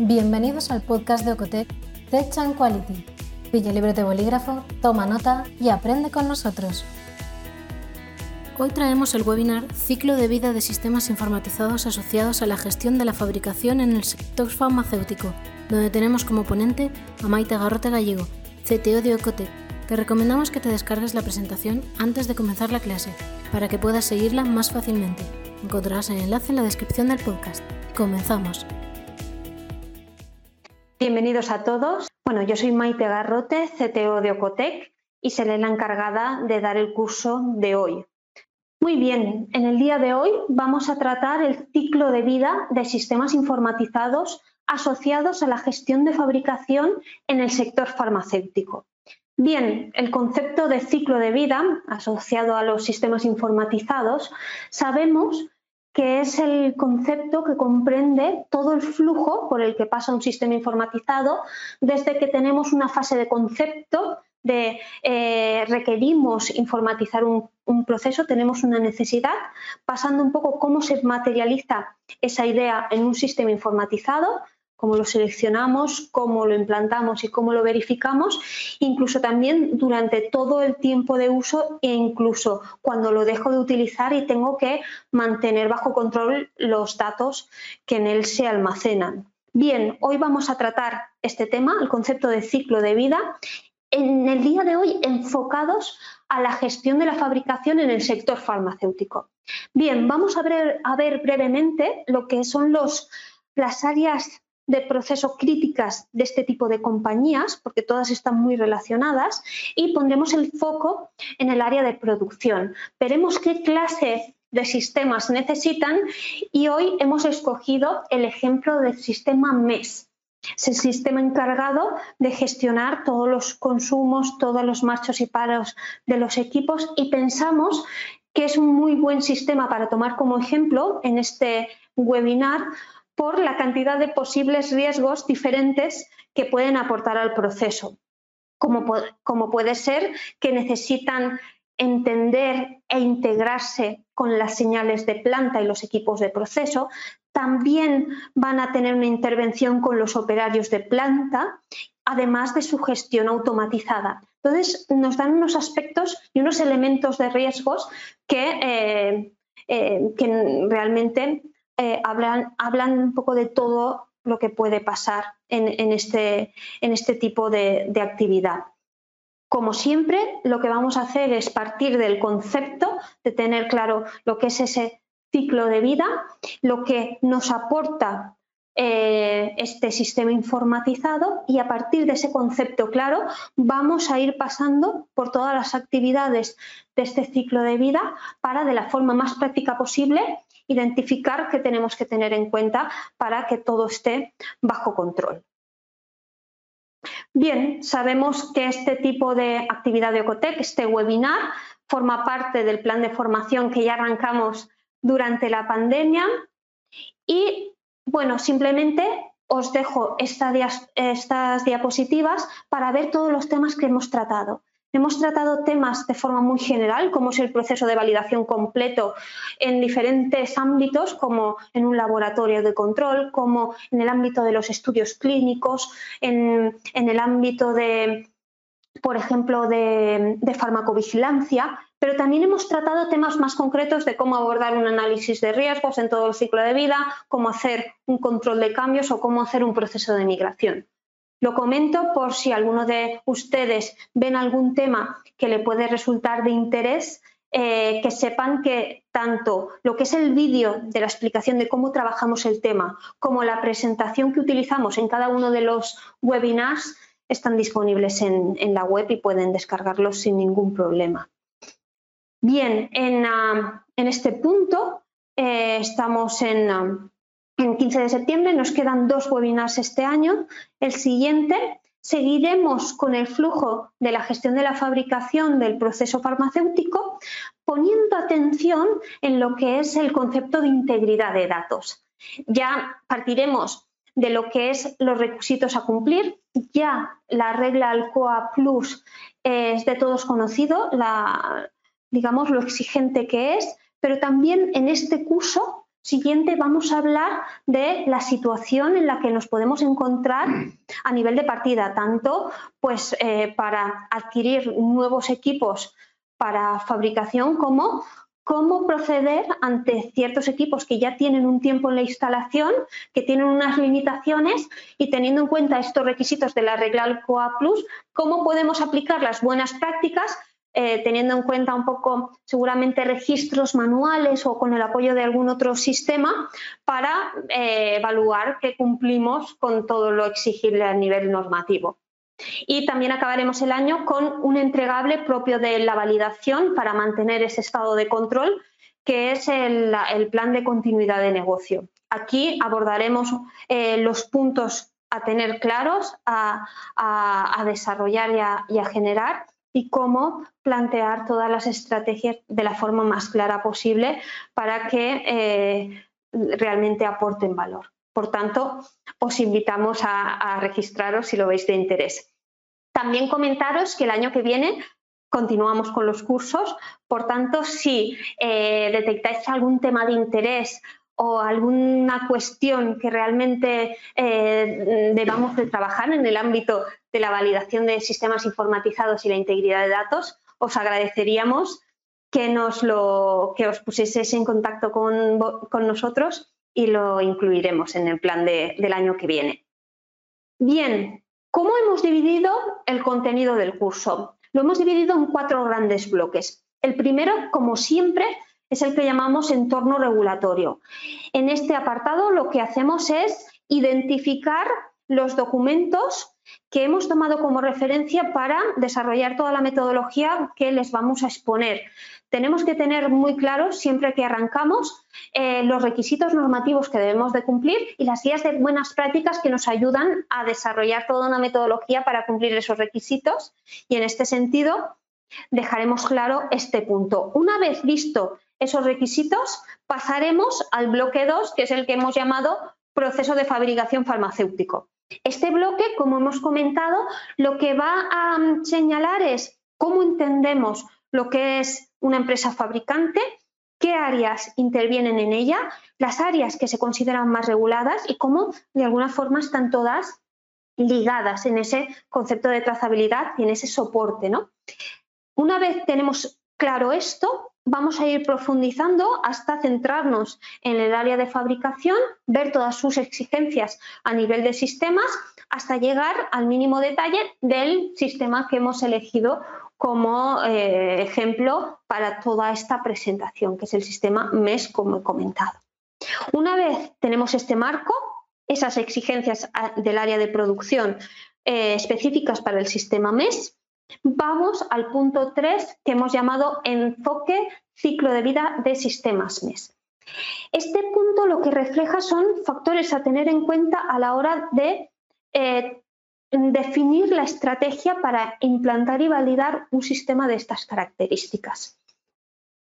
Bienvenidos al podcast de Ocotec Tech and Quality. Pilla libre de bolígrafo, toma nota y aprende con nosotros. Hoy traemos el webinar Ciclo de vida de sistemas informatizados asociados a la gestión de la fabricación en el sector farmacéutico, donde tenemos como ponente a Maite Garrote Gallego, CTO de Ocotec. Te recomendamos que te descargues la presentación antes de comenzar la clase, para que puedas seguirla más fácilmente. Encontrarás el enlace en la descripción del podcast. Comenzamos. Bienvenidos a todos. Bueno, yo soy Maite Garrote, CTO de Ocotec y seré la encargada de dar el curso de hoy. Muy bien, en el día de hoy vamos a tratar el ciclo de vida de sistemas informatizados asociados a la gestión de fabricación en el sector farmacéutico. Bien, el concepto de ciclo de vida asociado a los sistemas informatizados, sabemos que es el concepto que comprende todo el flujo por el que pasa un sistema informatizado desde que tenemos una fase de concepto de eh, requerimos informatizar un, un, proceso, tenemos una necesidad, pasando un poco cómo se materializa esa idea en un sistema informatizado, cómo lo seleccionamos, cómo lo implantamos y cómo lo verificamos, incluso también durante todo el tiempo de uso e incluso cuando lo dejo de utilizar y tengo que mantener bajo control los datos que en él se almacenan. Bien, hoy vamos a tratar este tema, el concepto de ciclo de vida, en el día de hoy enfocados a la gestión de la fabricación en el sector farmacéutico. Bien, vamos a ver, brevemente lo que son las áreas de proceso críticas de este tipo de compañías, porque todas están muy relacionadas, y pondremos el foco en el área de producción. Veremos qué clase de sistemas necesitan y hoy hemos escogido el ejemplo del sistema MES. Es el sistema encargado de gestionar todos los consumos, todos los marchos y paros de los equipos y pensamos que es un muy buen sistema para tomar como ejemplo en este webinar por la cantidad de posibles riesgos diferentes que pueden aportar al proceso, como, como puede ser que necesitan entender e integrarse con las señales de planta y los equipos de proceso, también van a tener una intervención con los operarios de planta, además de su gestión automatizada. Entonces, nos dan unos aspectos y unos elementos de riesgos que, eh, eh, que realmente eh, hablan, hablan un poco de todo lo que puede pasar en, este, en este, tipo de, actividad. Como siempre, lo que vamos a hacer es partir del concepto de tener claro lo que es ese ciclo de vida, lo que nos aporta eh, este sistema informatizado y a partir de ese concepto claro vamos a ir pasando por todas las actividades de este ciclo de vida para de la forma más práctica posible identificar qué tenemos que tener en cuenta para que todo esté bajo control. Bien, sabemos que este tipo de actividad de Ocotec, este webinar, forma parte del plan de formación que ya arrancamos durante la pandemia y, bueno, simplemente os dejo estas diapositivas para ver todos los temas que hemos tratado. Hemos tratado temas de forma muy general, como es el proceso de validación completo en diferentes ámbitos, como en un laboratorio de control, como en el ámbito de los estudios clínicos, en, el ámbito de, por ejemplo, de, farmacovigilancia, pero también hemos tratado temas más concretos de cómo abordar un análisis de riesgos en todo el ciclo de vida, cómo hacer un control de cambios o cómo hacer un proceso de migración. Lo comento por si alguno de ustedes ven algún tema que le puede resultar de interés, eh, que sepan que tanto lo que es el vídeo de la explicación de cómo trabajamos el tema como la presentación que utilizamos en cada uno de los webinars están disponibles en, la web y pueden descargarlos sin ningún problema. Bien, en, ah, este punto eh, estamos en, ah, en 15 de septiembre. Nos quedan dos webinars este año. El siguiente seguiremos con el flujo de la gestión de la fabricación del proceso farmacéutico, poniendo atención en lo que es el concepto de integridad de datos. Ya partiremos de lo que es los requisitos a cumplir. Ya la regla Alcoa Plus es de todos conocido, digamos lo exigente que es, pero también en este curso siguiente vamos a hablar de la situación en la que nos podemos encontrar a nivel de partida, tanto pues eh, para adquirir nuevos equipos para fabricación como cómo proceder ante ciertos equipos que ya tienen un tiempo en la instalación, que tienen unas limitaciones y teniendo en cuenta estos requisitos de la regla Alcoa Plus, cómo podemos aplicar las buenas prácticas eh, teniendo en cuenta un poco seguramente registros manuales o con el apoyo de algún otro sistema para eh, evaluar que cumplimos con todo lo exigible a nivel normativo. Y también acabaremos el año con un entregable propio de la validación para mantener ese estado de control, que es el, plan de continuidad de negocio. Aquí abordaremos eh, los puntos a tener claros, a, desarrollar y a, generar y cómo plantear todas las estrategias de la forma más clara posible para que eh, realmente aporten valor. Por tanto, os invitamos a, registraros si lo veis de interés. También comentaros que el año que viene continuamos con los cursos, por tanto, si eh, detectáis algún tema de interés o alguna cuestión que realmente eh, debamos de trabajar en el ámbito de la validación de sistemas informatizados y la integridad de datos, os agradeceríamos que, nos lo, que os pusieseis en contacto con, nosotros y lo incluiremos en el plan del año que viene. Bien, ¿cómo hemos dividido el contenido del curso? Lo hemos dividido en cuatro grandes bloques. El primero, como siempre, es el que llamamos entorno regulatorio. En este apartado lo que hacemos es identificar los documentos que hemos tomado como referencia para desarrollar toda la metodología que les vamos a exponer. Tenemos que tener muy claro siempre que arrancamos eh, los requisitos normativos que debemos de cumplir y las guías de buenas prácticas que nos ayudan a desarrollar toda una metodología para cumplir esos requisitos y en este sentido dejaremos claro este punto. Una vez visto esos requisitos, pasaremos al bloque 2, que es el que hemos llamado proceso de fabricación farmacéutico. Este bloque, como hemos comentado, lo que va a mm, señalar es cómo entendemos lo que es una empresa fabricante, qué áreas intervienen en ella, las áreas que se consideran más reguladas y cómo de alguna forma están todas ligadas en ese concepto de trazabilidad y en ese soporte. ¿no? Una vez tenemos claro esto, vamos a ir profundizando hasta centrarnos en el área de fabricación, ver todas sus exigencias a nivel de sistemas, hasta llegar al mínimo detalle del sistema que hemos elegido como eh, ejemplo para toda esta presentación, que es el sistema MES, como he comentado. Una vez tenemos este marco, esas exigencias del área de producción eh, específicas para el sistema MES, Vamos al punto 3 que hemos llamado enfoque ciclo de vida de sistemas MES. Este punto lo que refleja son factores a tener en cuenta a la hora de eh, definir la estrategia para implantar y validar un sistema de estas características.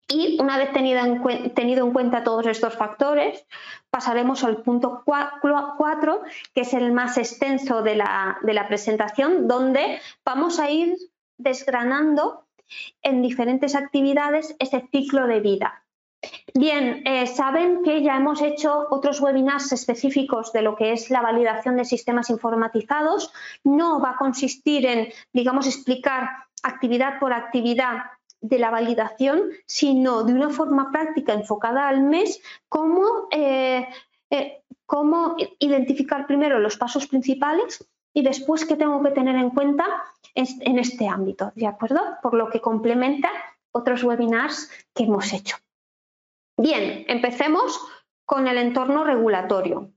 Y una vez tenido en, cuenta todos estos factores, pasaremos al punto 4, que es el más extenso de la, de la presentación, donde vamos a ir desgranando en diferentes actividades ese ciclo de vida. Bien, eh, saben que ya hemos hecho otros webinars específicos de lo que es la validación de sistemas informatizados. No va a consistir en, digamos, explicar actividad por actividad de la validación, sino de una forma práctica enfocada al mes, cómo, eh, eh, cómo identificar primero los pasos principales y después qué tengo que tener en cuenta en este ámbito, ¿de acuerdo? Por lo que complementa otros webinars que hemos hecho. Bien, empecemos con el entorno regulatorio.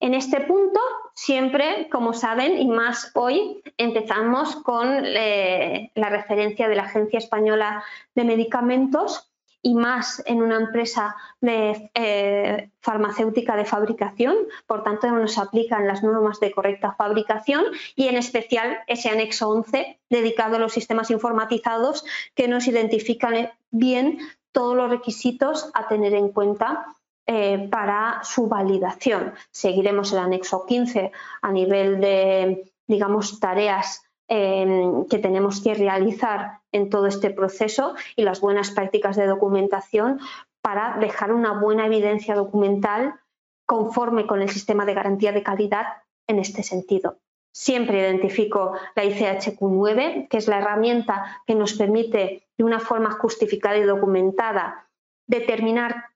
En este punto, siempre, como saben, y más hoy, empezamos con eh, la referencia de la Agencia Española de Medicamentos y más en una empresa eh, farmacéutica de fabricación, por tanto nos aplican las normas de correcta fabricación y en especial ese anexo 11 dedicado a los sistemas informatizados que nos identifican bien todos los requisitos a tener en cuenta eh, para su validación. Seguiremos el anexo 15 a nivel de, digamos, tareas Em, que tenemos que realizar en todo este proceso y las buenas prácticas de documentación para dejar una buena evidencia documental conforme con el sistema de garantía de calidad en este sentido. Siempre identifico la ICHQ9, que es la herramienta que nos permite de una forma justificada y documentada determinar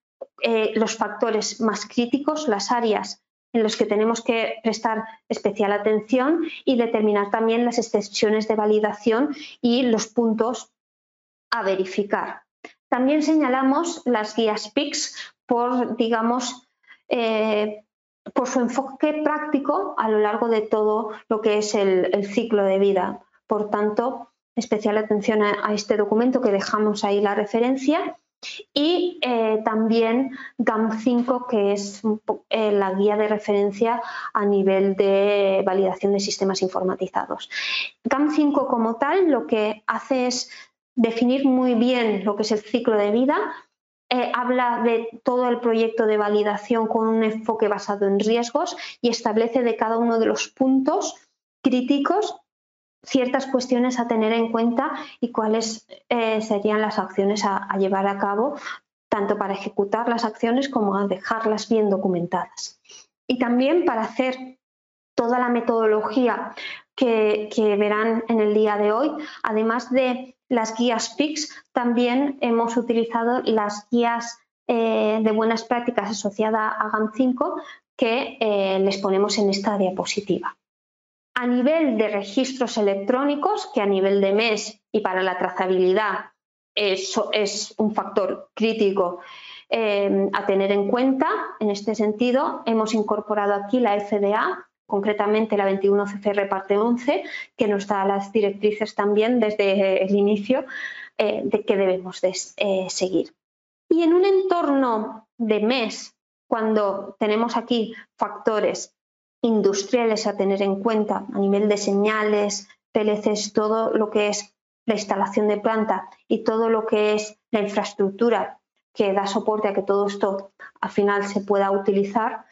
eh, los factores más críticos, las áreas en las que tenemos que prestar especial atención y determinar también las excepciones de validación y los puntos a verificar. También señalamos las guías PICS por, digamos, eh, por su enfoque práctico a lo largo de todo lo que es el, ciclo de vida. Por tanto, especial atención a, este documento que dejamos ahí la referencia y eh, también GAM5, que es eh, la guía de referencia a nivel de validación de sistemas informatizados. GAM5 como tal lo que hace es definir muy bien lo que es el ciclo de vida, eh, habla de todo el proyecto de validación con un enfoque basado en riesgos y establece de cada uno de los puntos críticos ciertas cuestiones a tener en cuenta y cuáles eh, serían las acciones a, llevar a cabo, tanto para ejecutar las acciones como a dejarlas bien documentadas. Y también para hacer toda la metodología que, verán en el día de hoy, además de las guías PICS, también hemos utilizado las guías eh, de buenas prácticas asociadas a GAM5 que eh, les ponemos en esta diapositiva. A nivel de registros electrónicos, que a nivel de MES y para la trazabilidad eso es un factor crítico eh, a tener en cuenta, en este sentido hemos incorporado aquí la FDA concretamente la 21 CCR parte 11, que nos da las directrices también desde el inicio eh, de qué debemos de, eh, seguir. Y en un entorno de mes, cuando tenemos aquí factores industriales a tener en cuenta a nivel de señales, PLCs, todo lo que es la instalación de planta y todo lo que es la infraestructura que da soporte a que todo esto al final se pueda utilizar,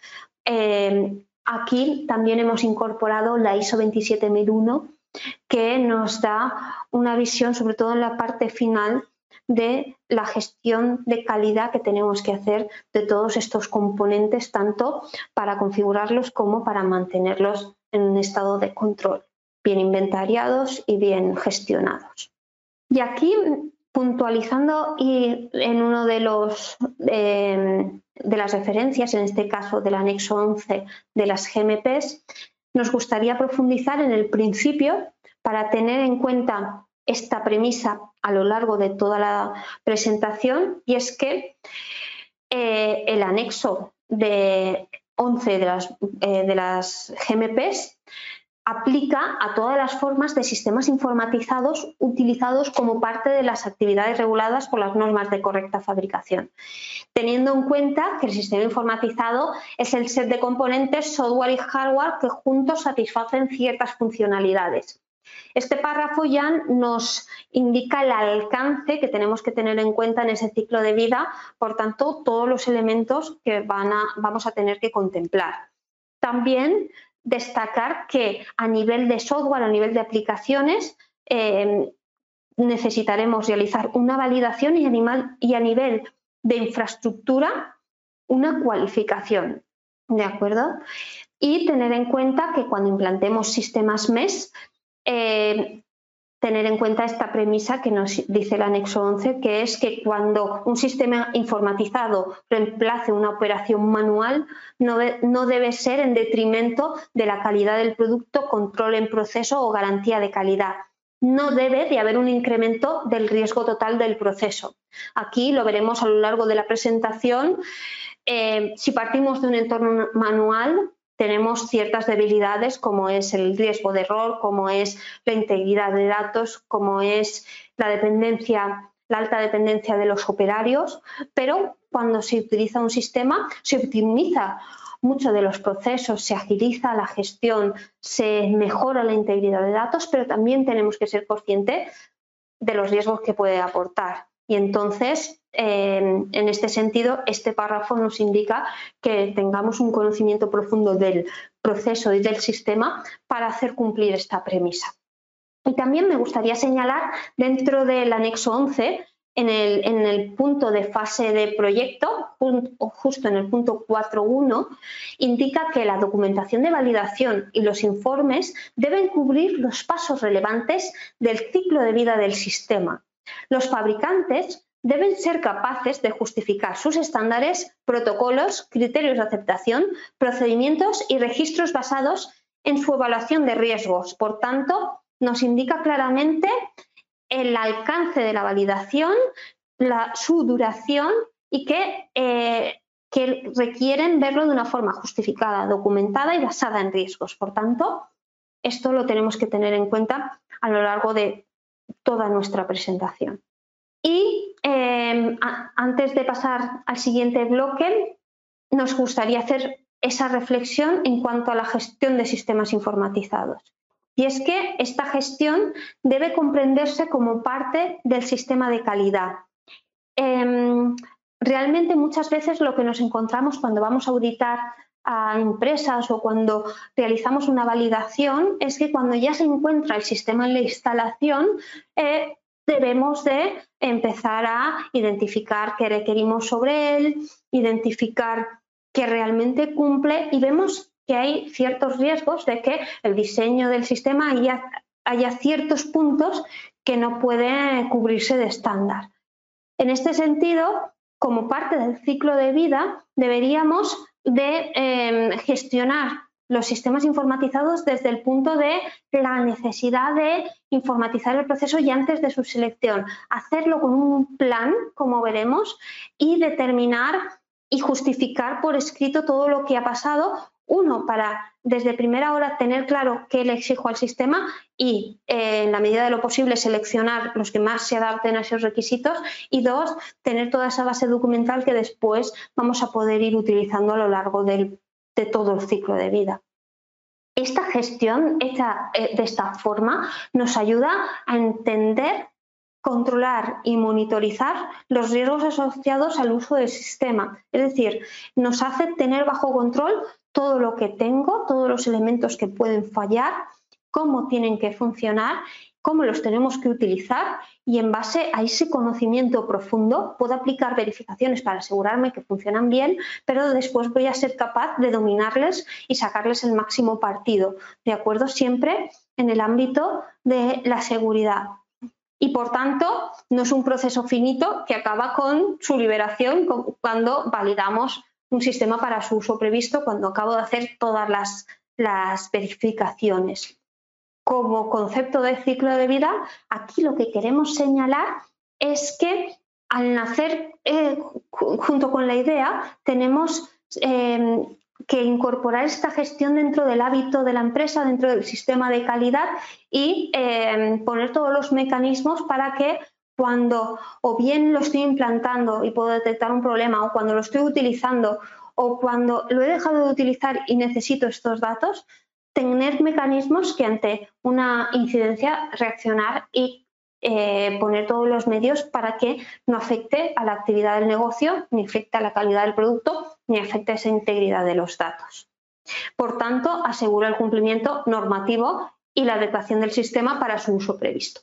eh, Aquí también hemos incorporado la ISO 27001 que nos da una visión, sobre todo en la parte final, de la gestión de calidad que tenemos que hacer de todos estos componentes, tanto para configurarlos como para mantenerlos en un estado de control, bien inventariados y bien gestionados. Y aquí, puntualizando y en uno de eh, de las referencias, en este caso del anexo 11 de las GMPs, nos gustaría profundizar en el principio para tener en cuenta esta premisa a lo largo de toda la presentación y es que eh, el anexo de 11 de las, eh, de las GMPs aplica a todas las formas de sistemas informatizados utilizados como parte de las actividades reguladas por las normas de correcta fabricación, teniendo en cuenta que el sistema informatizado es el set de componentes, software y hardware que juntos satisfacen ciertas funcionalidades. Este párrafo ya nos indica el alcance que tenemos que tener en cuenta en ese ciclo de vida, por tanto, todos los elementos que vamos a tener que contemplar. También destacar que a nivel de software, a nivel de aplicaciones, eh, necesitaremos realizar una validación y a nivel de infraestructura una cualificación. ¿De acuerdo? Y tener en cuenta que cuando implantemos sistemas MES, eh, tener en cuenta esta premisa que nos dice el anexo 11, que es que cuando un sistema informatizado reemplace una operación manual, no, no, debe ser en detrimento de la calidad del producto, control en proceso o garantía de calidad. No debe de haber un incremento del riesgo total del proceso. Aquí lo veremos a lo largo de la presentación. Eh, si partimos de un entorno manual, tenemos ciertas debilidades como es el riesgo de error, como es la integridad de datos, como es la dependencia, la alta dependencia de los operarios, pero cuando se utiliza un sistema se optimiza mucho de los procesos, se agiliza la gestión, se mejora la integridad de datos, pero también tenemos que ser conscientes de los riesgos que puede aportar. Y entonces, en este sentido, este párrafo nos indica que tengamos un conocimiento profundo del proceso y del sistema para hacer cumplir esta premisa. Y también me gustaría señalar dentro del anexo 11 en el, punto de fase de proyecto, justo en el punto 4.1, indica que la documentación de validación y los informes deben cubrir los pasos relevantes del ciclo de vida del sistema. Los fabricantes deben ser capaces de justificar sus estándares, protocolos, criterios de aceptación, procedimientos y registros basados en su evaluación de riesgos. Por tanto, nos indica claramente el alcance de la validación, su duración y eh, que, requieren verlo de una forma justificada, documentada y basada en riesgos. Por tanto, esto lo tenemos que tener en cuenta a lo largo de toda nuestra presentación. Y em, antes de pasar al siguiente bloque, nos gustaría hacer esa reflexión en cuanto a la gestión de sistemas informatizados. Y es que esta gestión debe comprenderse como parte del sistema de calidad. Em, realmente muchas veces lo que nos encontramos cuando vamos a auditar a empresas o cuando realizamos una validación es que cuando ya se encuentra el sistema en la instalación eh, debemos de empezar a identificar qué requerimos sobre él, identificar que realmente cumple y vemos que hay ciertos riesgos de que el diseño del sistema haya, ciertos puntos que no pueden cubrirse de estándar. En este sentido, como parte del ciclo de vida, deberíamos de em, gestionar los sistemas informatizados desde el punto de la necesidad de informatizar el proceso y antes de su selección, hacerlo con un plan, como veremos, y determinar y justificar por escrito todo lo que ha pasado uno, para desde primera hora tener claro qué le exijo al sistema y, eh, en la medida de lo posible, seleccionar los que más se adapten a esos requisitos. Y dos, tener toda esa base documental que después vamos a poder ir utilizando a lo largo de todo el ciclo de vida. Esta gestión hecha eh, de esta forma nos ayuda a entender controlar y monitorizar los riesgos asociados al uso del sistema. Es decir, nos hace tener bajo control todo lo que tengo, todos los elementos que pueden fallar, cómo tienen que funcionar, cómo los tenemos que utilizar y en base a ese conocimiento profundo puedo aplicar verificaciones para asegurarme que funcionan bien, pero después voy a ser capaz de dominarles y sacarles el máximo partido, de acuerdo siempre en el ámbito de la seguridad. Y por tanto, no es un proceso finito que acaba con su liberación cuando validamos un sistema para su uso previsto cuando acabo de hacer todas las, verificaciones. Como concepto de ciclo de vida, aquí lo que queremos señalar es que al nacer eh, junto con la idea tenemos em, que incorporar esta gestión dentro del hábito de la empresa, dentro del sistema de calidad y em, poner todos los mecanismos para que cuando o bien lo estoy implantando y puedo detectar un problema o cuando lo estoy utilizando o cuando lo he dejado de utilizar y necesito estos datos, tener mecanismos que ante una incidencia reaccionar y eh, poner todos los medios para que no afecte a la actividad del negocio, ni afecte a la calidad del producto, ni afecte a esa integridad de los datos. Por tanto, asegura el cumplimiento normativo y la adecuación del sistema para su uso previsto.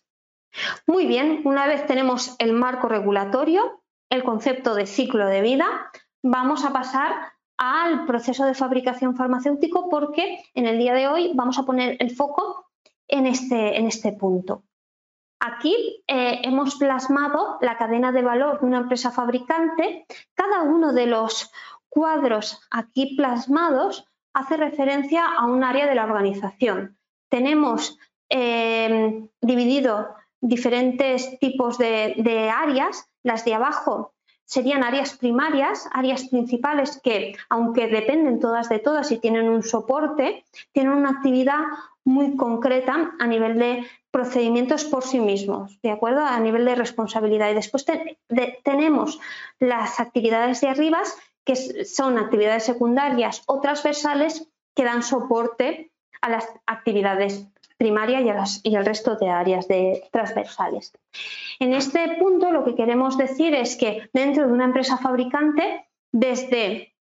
Muy bien, una vez tenemos el marco regulatorio, el concepto de ciclo de vida, vamos a pasar al proceso de fabricación farmacéutico porque en el día de hoy vamos a poner el foco en este, en este punto. Aquí eh, hemos plasmado la cadena de valor de una empresa fabricante. Cada uno de los cuadros aquí plasmados hace referencia a un área de la organización. Tenemos eh, dividido diferentes tipos de, áreas. Las de abajo serían áreas primarias, áreas principales que, aunque dependen todas de todas y tienen un soporte, tienen una actividad muy concreta a nivel de procedimientos por sí mismos, ¿de acuerdo? A nivel de responsabilidad. Y después tenemos las actividades de arriba, que son actividades secundarias o transversales que dan soporte a las actividades primaria y, el resto de áreas de transversales. En este punto lo que queremos decir es que dentro de una empresa fabricante, desde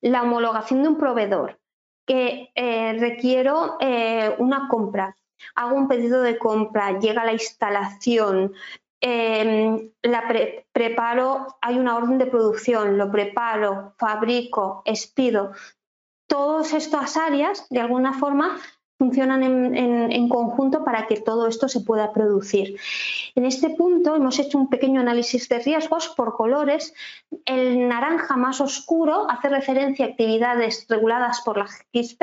la homologación de un proveedor, que eh, requiero eh, una compra, hago un pedido de compra, llega la instalación, em, la preparo, hay una orden de producción, lo preparo, fabrico, expido. Todas estas áreas, de alguna forma, funcionan en, conjunto para que todo esto se pueda producir. En este punto hemos hecho un pequeño análisis de riesgos por colores. El naranja más oscuro hace referencia a actividades reguladas por la GISP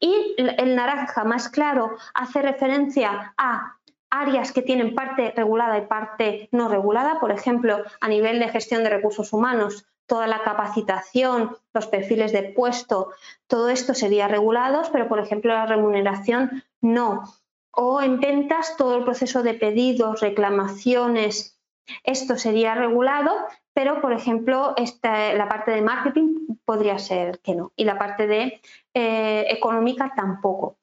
y el naranja más claro hace referencia a áreas que tienen parte regulada y parte no regulada, por ejemplo, a nivel de gestión de recursos humanos, toda la capacitación, los perfiles de puesto, todo esto sería regulado, pero por ejemplo la remuneración no. O en ventas, todo el proceso de pedidos, reclamaciones, esto sería regulado, pero por ejemplo la parte de marketing podría ser que no y la parte de eh, económica tampoco.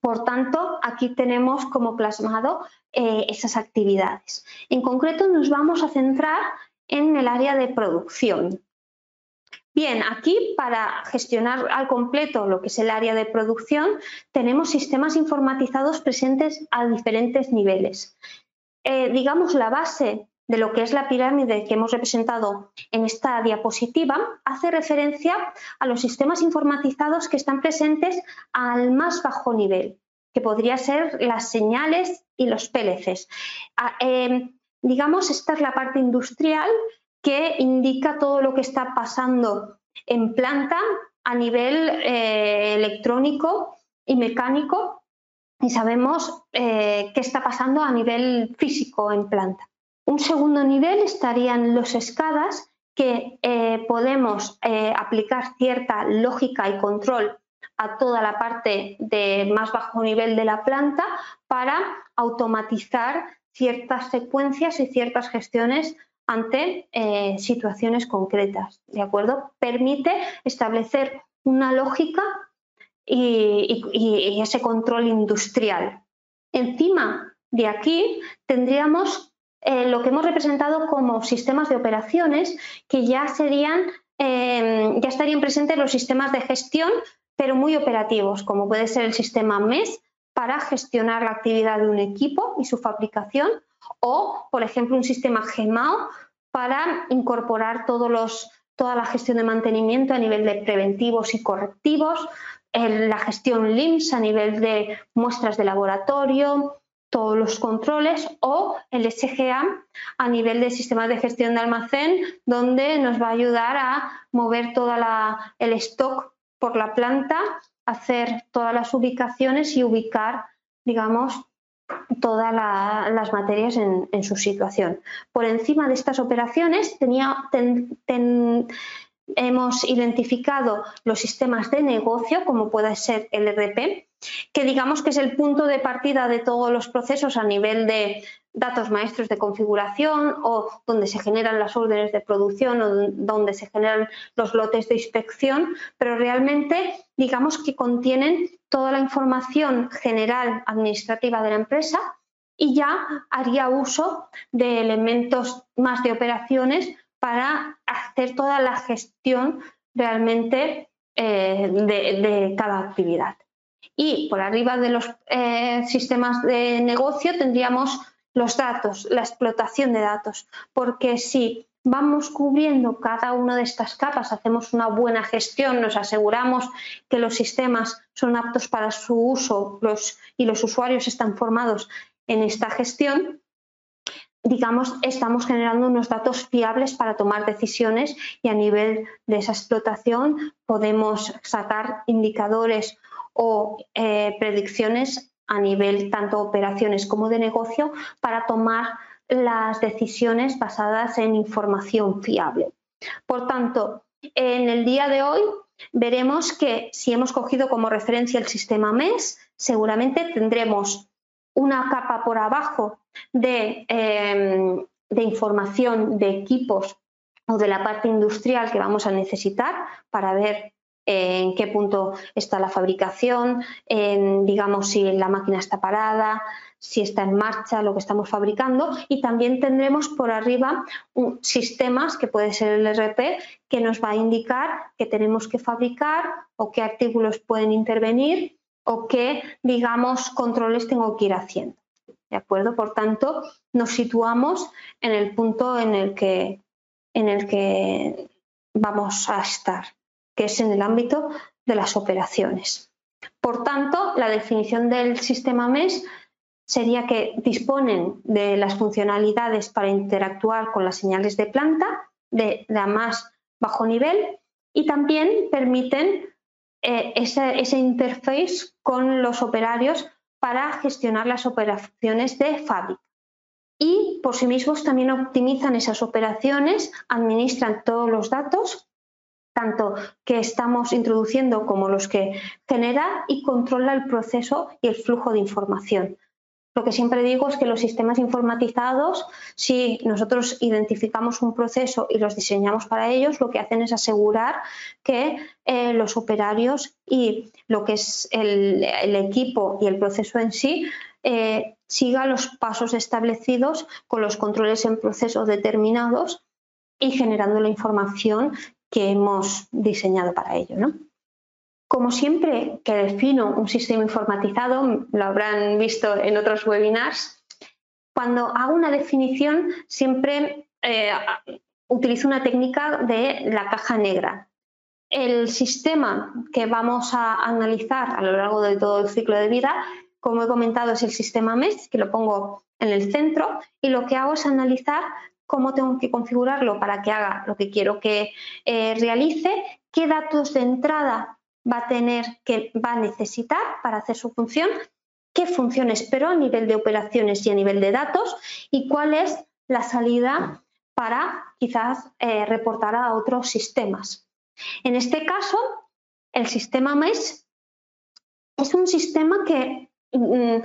Por tanto, aquí tenemos como plasmado eh, esas actividades. En concreto, nos vamos a centrar en el área de producción. Bien, aquí para gestionar al completo lo que es el área de producción, tenemos sistemas informatizados presentes a diferentes niveles. Eh, digamos, la base de lo que es la pirámide que hemos representado en esta diapositiva hace referencia a los sistemas informatizados que están presentes al más bajo nivel, que podría ser las señales y los PLCs. Ah, em, digamos, esta es la parte industrial que indica todo lo que está pasando en planta a nivel eh, electrónico y mecánico y sabemos eh, qué está pasando a nivel físico en planta. Un segundo nivel estarían los escadas que eh, podemos aplicar cierta lógica y control a toda la parte de más bajo nivel de la planta para automatizar ciertas secuencias y ciertas gestiones ante eh, situaciones concretas. ¿De acuerdo? Permite establecer una lógica y ese control industrial. Encima de aquí tendríamos eh, lo que hemos representado como sistemas de operaciones que ya serían, em, ya estarían presentes los sistemas de gestión, pero muy operativos, como puede ser el sistema MES para gestionar la actividad de un equipo y su fabricación, o, por ejemplo, un sistema GEMAO para incorporar toda la gestión de mantenimiento a nivel de preventivos y correctivos, la gestión LIMS a nivel de muestras de laboratorio, todos los controles o el SGA a nivel de sistemas de gestión de almacén, donde nos va a ayudar a mover todo el stock por la planta, hacer todas las ubicaciones y ubicar, digamos, todas las materias en, su situación. Por encima de estas operaciones hemos identificado los sistemas de negocio, como puede ser el RP, que digamos que es el punto de partida de todos los procesos a nivel de datos maestros de configuración o donde se generan las órdenes de producción o donde se generan los lotes de inspección, pero realmente digamos que contienen toda la información general administrativa de la empresa y ya haría uso de elementos más de operaciones para hacer toda la gestión realmente eh, de cada actividad. Y por arriba de los eh, sistemas de negocio tendríamos los datos, la explotación de datos, porque si vamos cubriendo cada una de estas capas, hacemos una buena gestión, nos aseguramos que los sistemas son aptos para su uso y los usuarios están formados en esta gestión, digamos, estamos generando unos datos fiables para tomar decisiones y a nivel de esa explotación podemos sacar indicadores o eh, predicciones a nivel tanto operaciones como de negocio para tomar las decisiones basadas en información fiable. Por tanto, en el día de hoy veremos que si hemos cogido como referencia el sistema MES, seguramente tendremos una capa por abajo de, em, de información de equipos o de la parte industrial que vamos a necesitar para ver en qué punto está la fabricación, digamos si la máquina está parada, si está en marcha lo que estamos fabricando y también tendremos por arriba sistemas que puede ser el RP que nos va a indicar qué tenemos que fabricar o qué artículos pueden intervenir o qué digamos controles tengo que ir haciendo. ¿de acuerdo? Por tanto, nos situamos en el punto en el que, en el que vamos a estar, que es en el ámbito de las operaciones. Por tanto, la definición del sistema MES sería que disponen de las funcionalidades para interactuar con las señales de planta de la más bajo nivel y también permiten eh, ese, interface con los operarios para gestionar las operaciones de fábrica. Y por sí mismos también optimizan esas operaciones, administran todos los datos, tanto que estamos introduciendo como los que genera y controla el proceso y el flujo de información. Lo que siempre digo es que los sistemas informatizados, si nosotros identificamos un proceso y los diseñamos para ellos, lo que hacen es asegurar que eh, los operarios y lo que es el, equipo y el proceso en sí eh, siga los pasos establecidos con los controles en procesos determinados y generando la información que hemos diseñado para ello. ¿no? Como siempre que defino un sistema informatizado, lo habrán visto en otros webinars, cuando hago una definición siempre eh, utilizo una técnica de la caja negra. El sistema que vamos a analizar a lo largo de todo el ciclo de vida, como he comentado, es el sistema MES, que lo pongo en el centro, y lo que hago es analizar cómo tengo que configurarlo para que haga lo que quiero que eh, realice, qué datos de entrada va a tener que va a necesitar para hacer su función, qué funciones pero a nivel de operaciones y a nivel de datos y cuál es la salida para quizás eh, reportar a otros sistemas. En este caso, el sistema MES es un sistema que mm,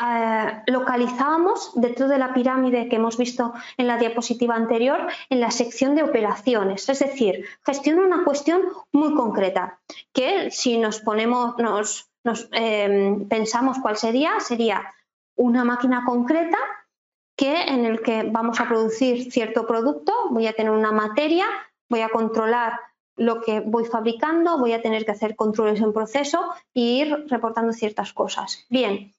eh, localizábamos dentro de la pirámide que hemos visto en la diapositiva anterior en la sección de operaciones. Es decir, gestiona una cuestión muy concreta que si nos ponemos, nos, em, pensamos cuál sería, sería una máquina concreta que en el que vamos a producir cierto producto, voy a tener una materia, voy a controlar lo que voy fabricando, voy a tener que hacer controles en proceso e ir reportando ciertas cosas. Bien,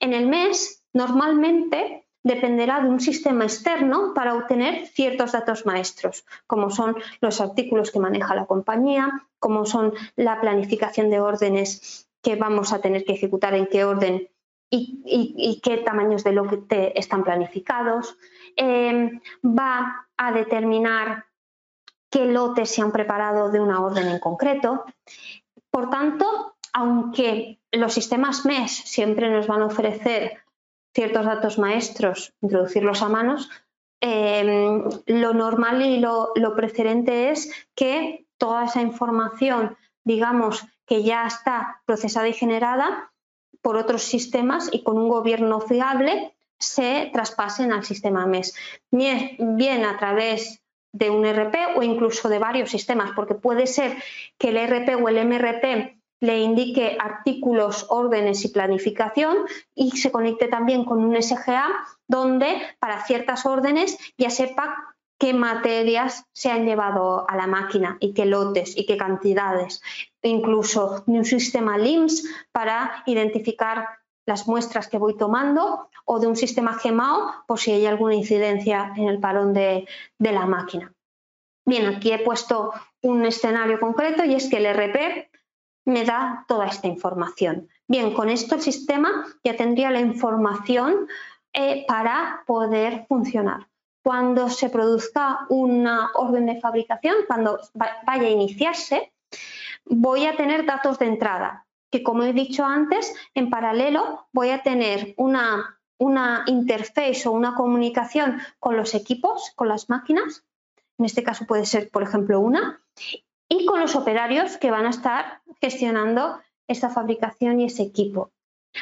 en el mes, normalmente dependerá de un sistema externo para obtener ciertos datos maestros, como son los artículos que maneja la compañía, como son la planificación de órdenes que vamos a tener que ejecutar, en qué orden y, qué tamaños de lote están planificados. Em, va a determinar qué lotes se han preparado de una orden en concreto. Por tanto, aunque los sistemas MES siempre nos van a ofrecer ciertos datos maestros, introducirlos a manos, em, lo normal y lo, preferente es que toda esa información, digamos, que ya está procesada y generada por otros sistemas y con un gobierno fiable, se traspasen al sistema MES, bien a través de un RP o incluso de varios sistemas, porque puede ser que el RP o el MRP le indique artículos, órdenes y planificación y se conecte también con un SGA donde para ciertas órdenes ya sepa qué materias se han llevado a la máquina y qué lotes y qué cantidades. Incluso un sistema LIMS para identificar las muestras que voy tomando o de un sistema GEMAO por si hay alguna incidencia en el parón de, de la máquina. Bien, aquí he puesto un escenario concreto y es que el RP me da toda esta información. Bien, con esto el sistema ya tendría la información eh, para poder funcionar. Cuando se produzca una orden de fabricación, cuando vaya a iniciarse, voy a tener datos de entrada, que como he dicho antes, en paralelo voy a tener una, una interface o una comunicación con los equipos, con las máquinas. En este caso puede ser, por ejemplo, una y con los operarios que van a estar gestionando esta fabricación y ese equipo.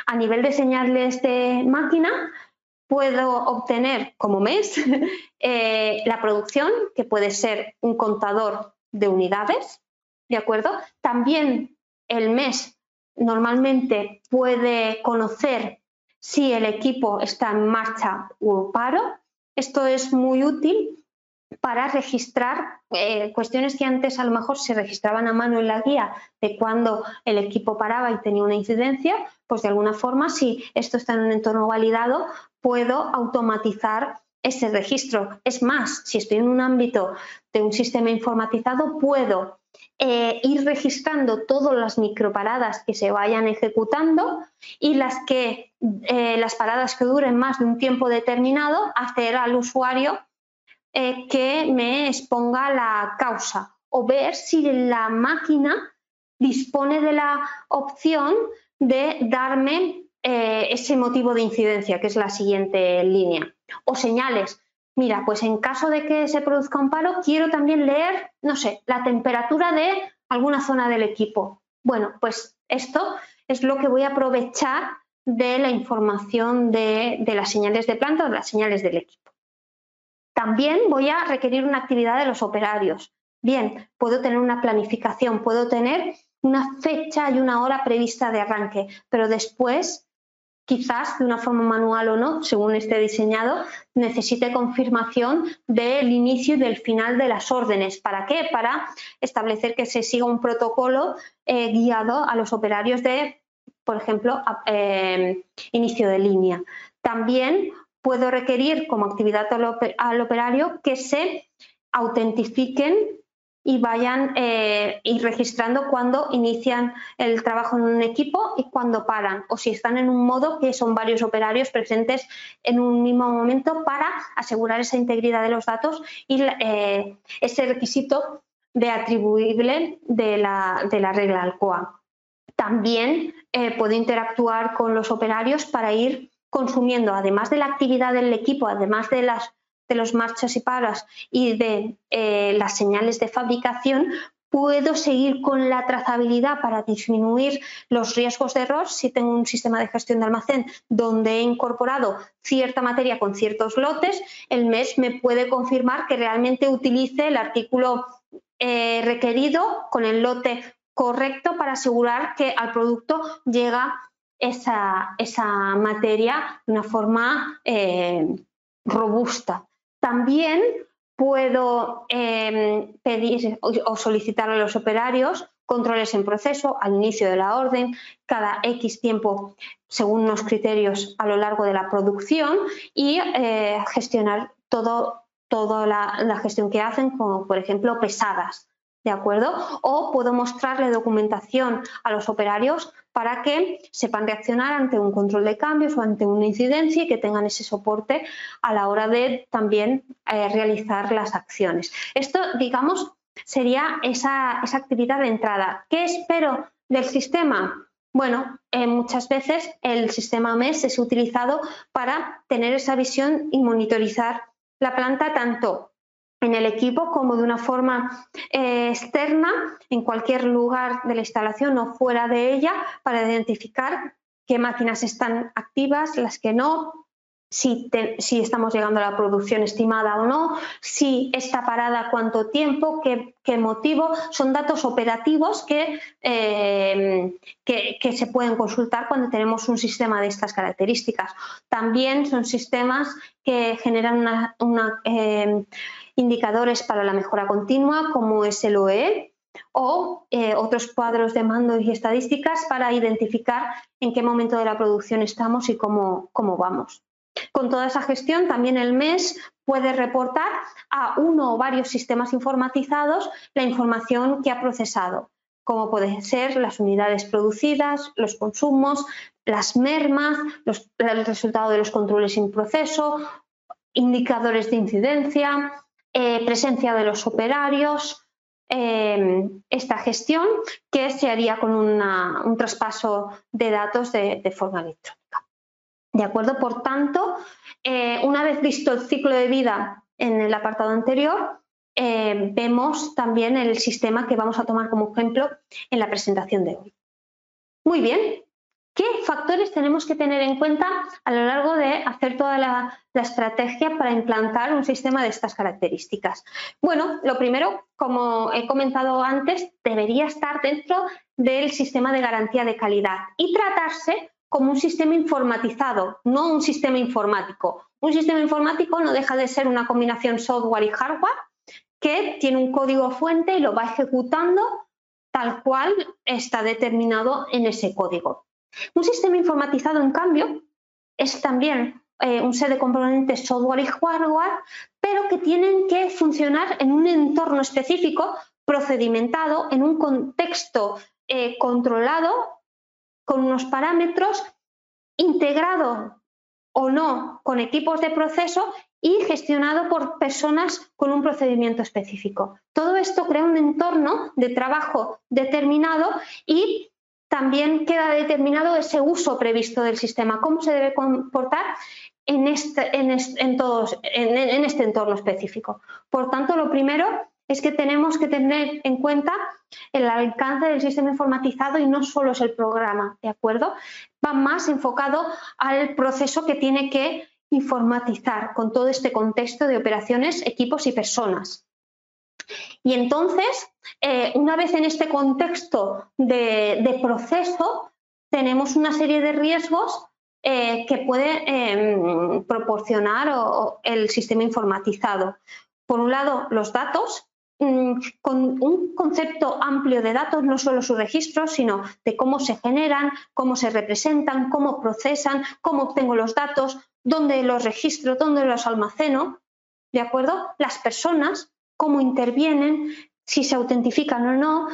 A nivel de señales de máquina, puedo obtener como mes eh, la producción, que puede ser un contador de unidades, ¿de acuerdo? También el mes normalmente puede conocer si el equipo está en marcha o paro. Esto es muy útil para registrar eh, cuestiones que antes a lo mejor se registraban a mano en la guía de cuando el equipo paraba y tenía una incidencia, pues de alguna forma, si esto está en un entorno validado, puedo automatizar ese registro. Es más, si estoy en un ámbito de un sistema informatizado, puedo eh, ir registrando todas las microparadas que se vayan ejecutando y las que eh, las paradas que duren más de un tiempo determinado, hacer al usuario eh, que me exponga la causa o ver si la máquina dispone de la opción de darme ese motivo de incidencia, que es la siguiente línea, o señales mira, pues en caso de que se produzca un paro, quiero también leer, no sé, la temperatura de alguna zona del equipo. Bueno, pues esto es lo que voy a aprovechar de la información de, las señales de planta o de las señales del equipo. También voy a requerir una actividad de los operarios. Bien, puedo tener una planificación, puedo tener una fecha y una hora prevista de arranque, pero después quizás de una forma manual o no, según esté diseñado, necesite confirmación del inicio y del final de las órdenes. ¿Para qué? Para establecer que se siga un protocolo eh, guiado a los operarios de, por ejemplo, eh, inicio de línea. También puedo requerir como actividad al operario que se autentifiquen y vayan eh, ir registrando cuando inician el trabajo en un equipo y cuando paran, o si están en un modo que son varios operarios presentes en un mismo momento para asegurar esa integridad de los datos y eh, ese requisito de atribuible de la, de la regla ALCOA. También eh, puedo interactuar con los operarios para ir consumiendo, además de la actividad del equipo, además de las los marchas y paras y de eh, las señales de fabricación, puedo seguir con la trazabilidad para disminuir los riesgos de error si tengo un sistema de gestión de almacén donde he incorporado cierta materia con ciertos lotes, el mes me puede confirmar que realmente utilice el artículo eh, requerido con el lote correcto para asegurar que al producto llega esa, materia de una forma eh, robusta. También puedo em, pedir o solicitar a los operarios controles en proceso al inicio de la orden, cada X tiempo según unos criterios a lo largo de la producción y eh, gestionar todo, toda la, gestión que hacen, como por ejemplo pesadas. ¿De acuerdo? O puedo mostrarle documentación a los operarios para que sepan reaccionar ante un control de cambios o ante una incidencia y que tengan ese soporte a la hora de también eh, realizar las acciones. Esto, digamos, sería esa, actividad de entrada. ¿Qué espero del sistema? Bueno, eh, muchas veces el sistema MES es utilizado para tener esa visión y monitorizar la planta tanto en el equipo como de una forma eh, externa en cualquier lugar de la instalación o fuera de ella para identificar qué máquinas están activas, las que no, si, estamos llegando a la producción estimada o no, si está parada cuánto tiempo, qué, motivo. Son datos operativos eh, que, que, se pueden consultar cuando tenemos un sistema de estas características. También son sistemas que generan una, eh, indicadores para la mejora continua como es el OE o eh, otros cuadros de mando y estadísticas para identificar en qué momento de la producción estamos y cómo, cómo vamos. Con toda esa gestión, también el MES puede reportar a uno o varios sistemas informatizados la información que ha procesado, como pueden ser las unidades producidas, los consumos, las mermas, el resultado de los controles en proceso, indicadores de incidencia, eh, presencia de los operarios, eh, esta gestión que se haría con un traspaso de datos de, forma electrónica. ¿De acuerdo? Por tanto, eh, una vez visto el ciclo de vida en el apartado anterior, vemos también el sistema que vamos a tomar como ejemplo en la presentación de hoy. Muy bien, ¿Qué factores tenemos que tener en cuenta a lo largo de hacer toda la, estrategia para implantar un sistema de estas características? Bueno, lo primero, como he comentado antes, debería estar dentro del sistema de garantía de calidad y tratarse como un sistema informatizado, no un sistema informático. Un sistema informático no deja de ser una combinación software y hardware que tiene un código fuente y lo va ejecutando tal cual está determinado en ese código. Un sistema informatizado, en cambio, es también eh, un set de componentes software y hardware, pero que tienen que funcionar en un entorno específico, procedimentado, en un contexto eh, controlado, con unos parámetros, integrado o no con equipos de proceso y gestionado por personas con un procedimiento específico. Todo esto crea un entorno de trabajo determinado y también queda determinado ese uso previsto del sistema, cómo se debe comportar en este, en este entorno específico. Por tanto, lo primero es que tenemos que tener en cuenta el alcance del sistema informatizado y no solo es el programa, ¿de acuerdo? Va más enfocado al proceso que tiene que informatizar con todo este contexto de operaciones, equipos y personas. Y entonces, eh, una vez en este contexto de, proceso, tenemos una serie de riesgos eh, que puede em, proporcionar el sistema informatizado. Por un lado, los datos, mm, con un concepto amplio de datos, no solo su registro, sino de cómo se generan, cómo se representan, cómo procesan, cómo obtengo los datos, dónde los registro, dónde los almaceno, ¿de acuerdo? Las personas, cómo intervienen, si se autentifican o no,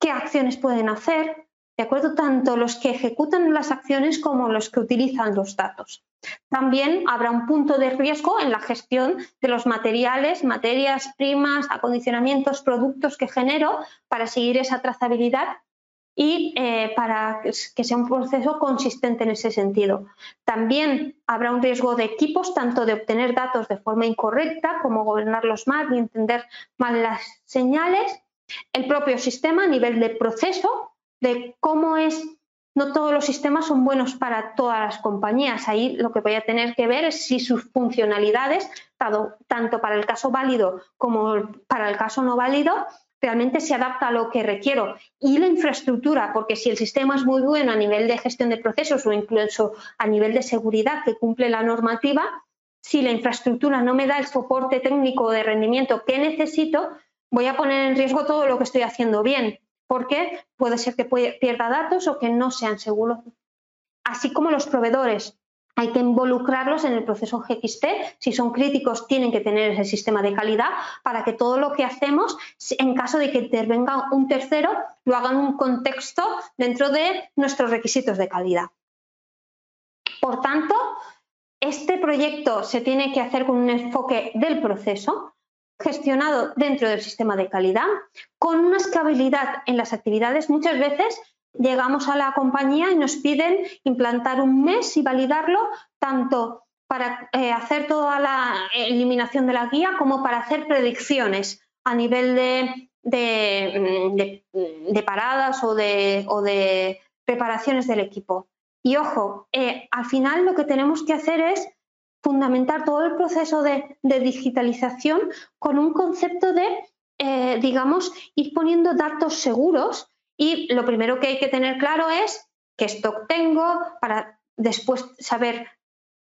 qué acciones pueden hacer, ¿de acuerdo? Tanto los que ejecutan las acciones como los que utilizan los datos. También habrá un punto de riesgo en la gestión de los materiales, materias primas, acondicionamientos, productos que genero para seguir esa trazabilidad y eh, para que sea un proceso consistente en ese sentido. También habrá un riesgo de equipos, tanto de obtener datos de forma incorrecta como gobernarlos mal y entender mal las señales. El propio sistema a nivel de proceso, de cómo es, no todos los sistemas son buenos para todas las compañías. Ahí lo que voy a tener que ver es si sus funcionalidades, tanto para el caso válido como para el caso no válido, realmente se adapta a lo que requiero. Y la infraestructura, porque si el sistema es muy bueno a nivel de gestión de procesos o incluso a nivel de seguridad que cumple la normativa, si la infraestructura no me da el soporte técnico de rendimiento que necesito, voy a poner en riesgo todo lo que estoy haciendo bien, porque puede ser que pierda datos o que no sean seguros. Así como los proveedores, hay que involucrarlos en el proceso GXT. Si son críticos, tienen que tener ese sistema de calidad para que todo lo que hacemos, en caso de que intervenga un tercero, lo haga en un contexto dentro de nuestros requisitos de calidad. Por tanto, este proyecto se tiene que hacer con un enfoque del proceso gestionado dentro del sistema de calidad, con una escalabilidad en las actividades. Muchas veces llegamos a la compañía y nos piden implantar un mes y validarlo tanto para eh, hacer toda la eliminación de la guía como para hacer predicciones a nivel de, de, paradas o de, o de, preparaciones del equipo. Y ojo, eh, al final lo que tenemos que hacer es fundamentar todo el proceso de, digitalización con un concepto de, eh, digamos, ir poniendo datos seguros y lo primero que hay que tener claro es qué stock tengo para después saber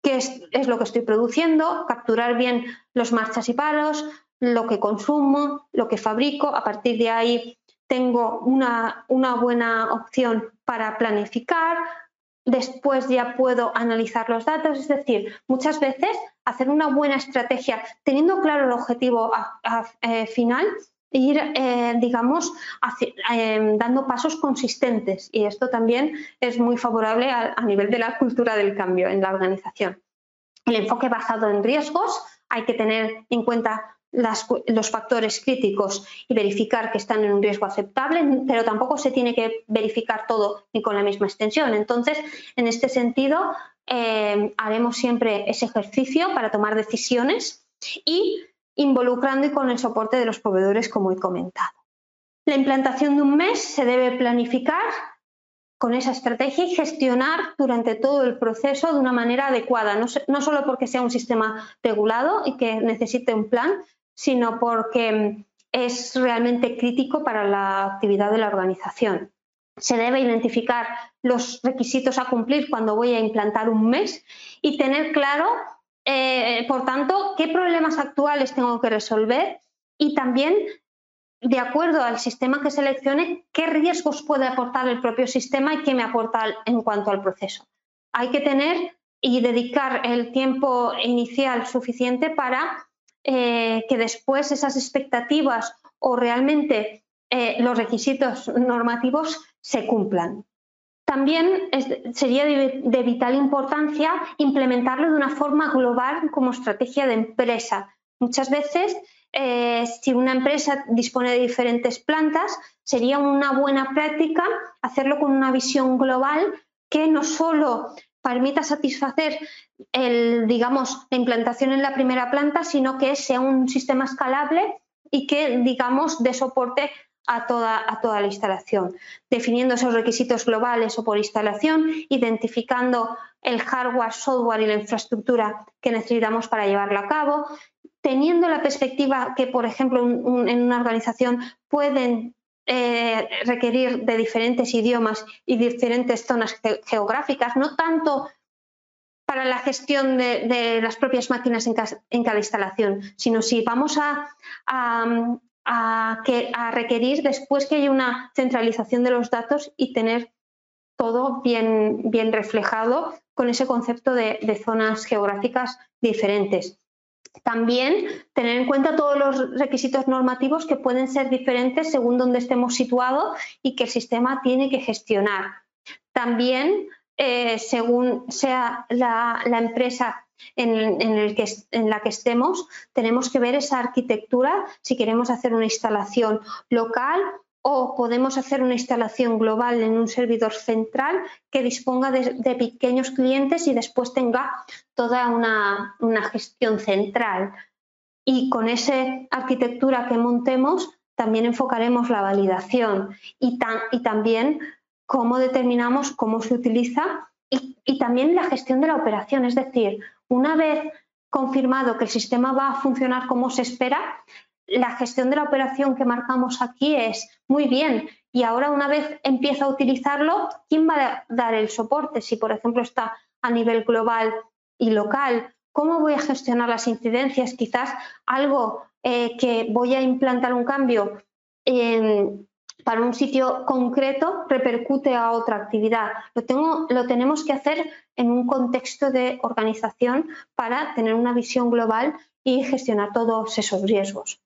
qué es, lo que estoy produciendo, capturar bien los marchas y paros, lo que consumo, lo que fabrico. A partir de ahí tengo una, buena opción para planificar, después ya puedo analizar los datos. Es decir, muchas veces hacer una buena estrategia teniendo claro el objetivo eh, final ir, eh, digamos, eh, dando pasos consistentes. Y esto también es muy favorable a, nivel de la cultura del cambio en la organización. El enfoque basado en riesgos, hay que tener en cuenta los factores críticos y verificar que están en un riesgo aceptable, pero tampoco se tiene que verificar todo ni con la misma extensión. Entonces, en este sentido, eh, haremos siempre ese ejercicio para tomar decisiones y involucrando y con el soporte de los proveedores, como he comentado. La implantación de un mes se debe planificar con esa estrategia y gestionar durante todo el proceso de una manera adecuada, no, solo porque sea un sistema regulado y que necesite un plan, sino porque es realmente crítico para la actividad de la organización. Se debe identificar los requisitos a cumplir cuando voy a implantar un mes y tener claro eh, por tanto, ¿qué problemas actuales tengo que resolver y también de acuerdo al sistema que seleccione, qué riesgos puede aportar el propio sistema y qué me aporta en cuanto al proceso. Hay que tener y dedicar el tiempo inicial suficiente para eh, que después esas expectativas o realmente eh, los requisitos normativos se cumplan. También sería de, vital importancia implementarlo de una forma global como estrategia de empresa. Muchas veces, eh, si una empresa dispone de diferentes plantas, sería una buena práctica hacerlo con una visión global que no solo permita satisfacer el, digamos, la implantación en la primera planta, sino que sea un sistema escalable y que, digamos, dé soporte a toda, a toda la instalación, definiendo esos requisitos globales o por instalación, identificando el hardware, software y la infraestructura que necesitamos para llevarlo a cabo, teniendo la perspectiva que, por ejemplo, en una organización pueden eh, requerir de diferentes idiomas y diferentes zonas geográficas, no tanto para la gestión de, las propias máquinas en, cada instalación, sino si vamos a, a, a requerir después que haya una centralización de los datos y tener todo bien, bien reflejado con ese concepto de, zonas geográficas diferentes. También tener en cuenta todos los requisitos normativos que pueden ser diferentes según donde estemos situados y que el sistema tiene que gestionar. También, eh, según sea la, la empresa en, la que estemos, tenemos que ver esa arquitectura si queremos hacer una instalación local o podemos hacer una instalación global en un servidor central que disponga de, pequeños clientes y después tenga toda una, gestión central. Y con esa arquitectura que montemos, también enfocaremos la validación y también cómo determinamos cómo se utiliza y, también la gestión de la operación. Es decir, una vez confirmado que el sistema va a funcionar como se espera, la gestión de la operación que marcamos aquí es muy bien. Y ahora, una vez empieza a utilizarlo, ¿quién va a dar el soporte? Si, por ejemplo, está a nivel global y local, ¿cómo voy a gestionar las incidencias? Quizás algo eh, que voy a implantar un cambio en, para un sitio concreto repercute a otra actividad. Lo, tenemos que hacer en un contexto de organización para tener una visión global y gestionar todos esos riesgos.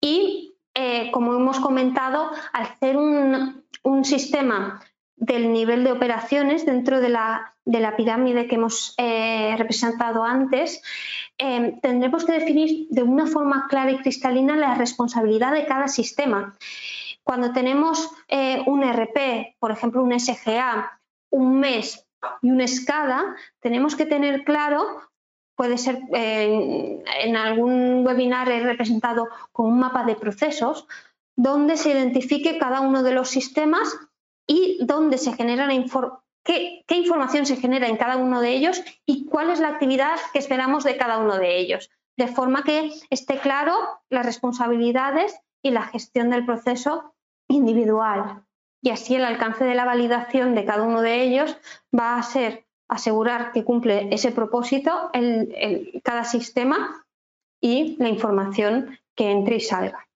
Y eh, como hemos comentado, al ser un, sistema del nivel de operaciones dentro de la, pirámide que hemos eh, representado antes, eh, tendremos que definir de una forma clara y cristalina la responsabilidad de cada sistema. Cuando tenemos eh, un RP, por ejemplo, un SGA, un mes y un SCADA, tenemos que tener claro, puede ser eh, en algún webinar he representado con un mapa de procesos, donde se identifique cada uno de los sistemas y dónde se genera qué, qué información se genera en cada uno de ellos y cuál es la actividad que esperamos de cada uno de ellos, de forma que esté claro las responsabilidades y la gestión del proceso individual. Y así el alcance de la validación de cada uno de ellos va a ser asegurar que cumple ese propósito el, cada sistema y la información que entre y salga.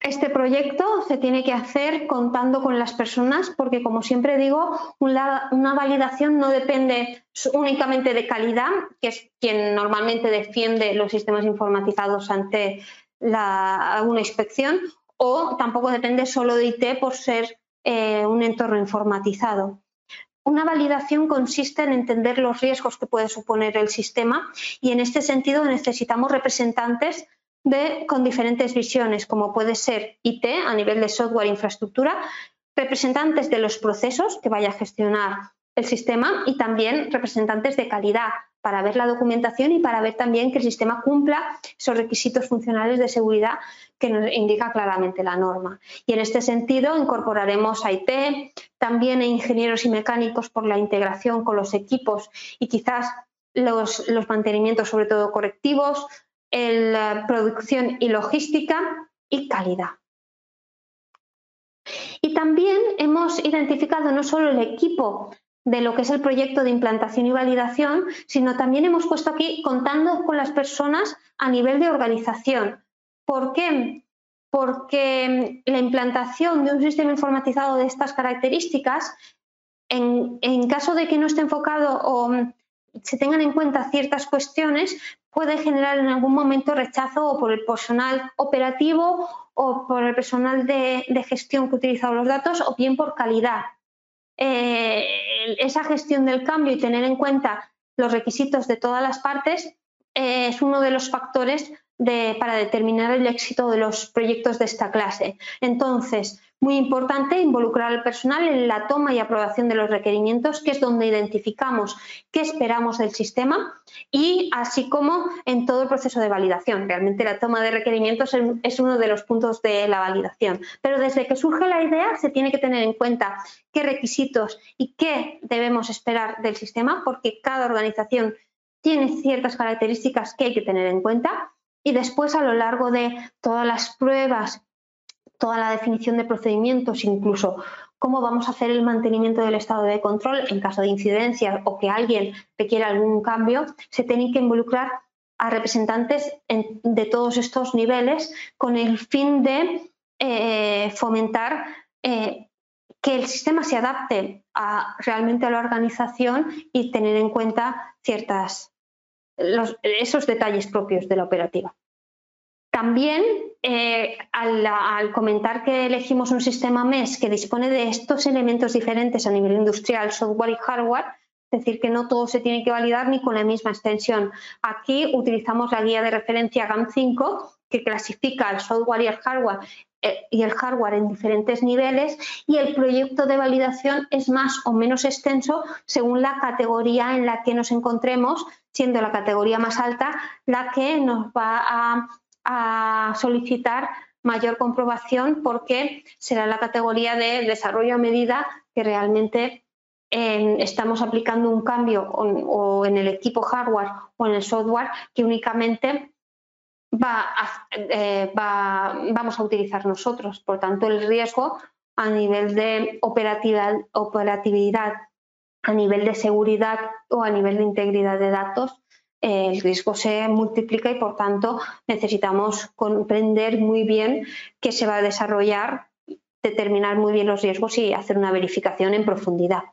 Este proyecto se tiene que hacer contando con las personas porque, como siempre digo, una, validación no depende únicamente de calidad, que es quien normalmente defiende los sistemas informatizados ante la, una inspección o tampoco depende solo de IT por ser eh, un entorno informatizado. Una validación consiste en entender los riesgos que puede suponer el sistema y en este sentido necesitamos representantes de, con diferentes visiones, como puede ser IT a nivel de software e infraestructura, representantes de los procesos que vaya a gestionar el sistema y también representantes de calidad para ver la documentación y para ver también que el sistema cumpla esos requisitos funcionales de seguridad que nos indica claramente la norma. Y en este sentido incorporaremos a IT, también a ingenieros y mecánicos por la integración con los equipos y quizás los, mantenimientos, sobre todo correctivos, la producción y logística y calidad. Y también hemos identificado no solo el equipo de lo que es el proyecto de implantación y validación, sino también hemos puesto aquí contando con las personas a nivel de organización, ¿Por qué? Porque la implantación de un sistema informatizado de estas características, en, en caso de que no esté enfocado o se tengan en cuenta ciertas cuestiones, puede generar en algún momento rechazo o por el personal operativo o por el personal de, gestión que ha utilizado los datos o bien por calidad. Eh, esa gestión del cambio y tener en cuenta los requisitos de todas las partes eh, es uno de los factores para determinar el éxito de los proyectos de esta clase. Entonces, muy importante involucrar al personal en la toma y aprobación de los requerimientos, que es donde identificamos qué esperamos del sistema y así como en todo el proceso de validación. Realmente la toma de requerimientos es uno de los puntos de la validación. Pero desde que surge la idea se tiene que tener en cuenta qué requisitos y qué debemos esperar del sistema, porque cada organización tiene ciertas características que hay que tener en cuenta y después a lo largo de todas las pruebas toda la definición de procedimientos, incluso cómo vamos a hacer el mantenimiento del estado de control en caso de incidencia o que alguien requiera algún cambio, se tienen que involucrar a representantes de todos estos niveles con el fin de eh, fomentar eh, que el sistema se adapte a, realmente a la organización y tener en cuenta ciertas esos detalles propios de la operativa. También, eh, al, comentar que elegimos un sistema MES que dispone de estos elementos diferentes a nivel industrial, software y hardware, es decir, que no todo se tiene que validar ni con la misma extensión. Aquí utilizamos la guía de referencia GAM5 que clasifica el software y el hardware eh, y el hardware en diferentes niveles y el proyecto de validación es más o menos extenso según la categoría en la que nos encontremos, siendo la categoría más alta la que nos va a a solicitar mayor comprobación porque será la categoría de desarrollo a medida que realmente eh, estamos aplicando un cambio o, en el equipo hardware o en el software que únicamente eh, va vamos a utilizar nosotros. Por tanto, el riesgo a nivel de operatividad, a nivel de seguridad o a nivel de integridad de datos el riesgo se multiplica y por tanto necesitamos comprender muy bien qué se va a desarrollar, determinar muy bien los riesgos y hacer una verificación en profundidad.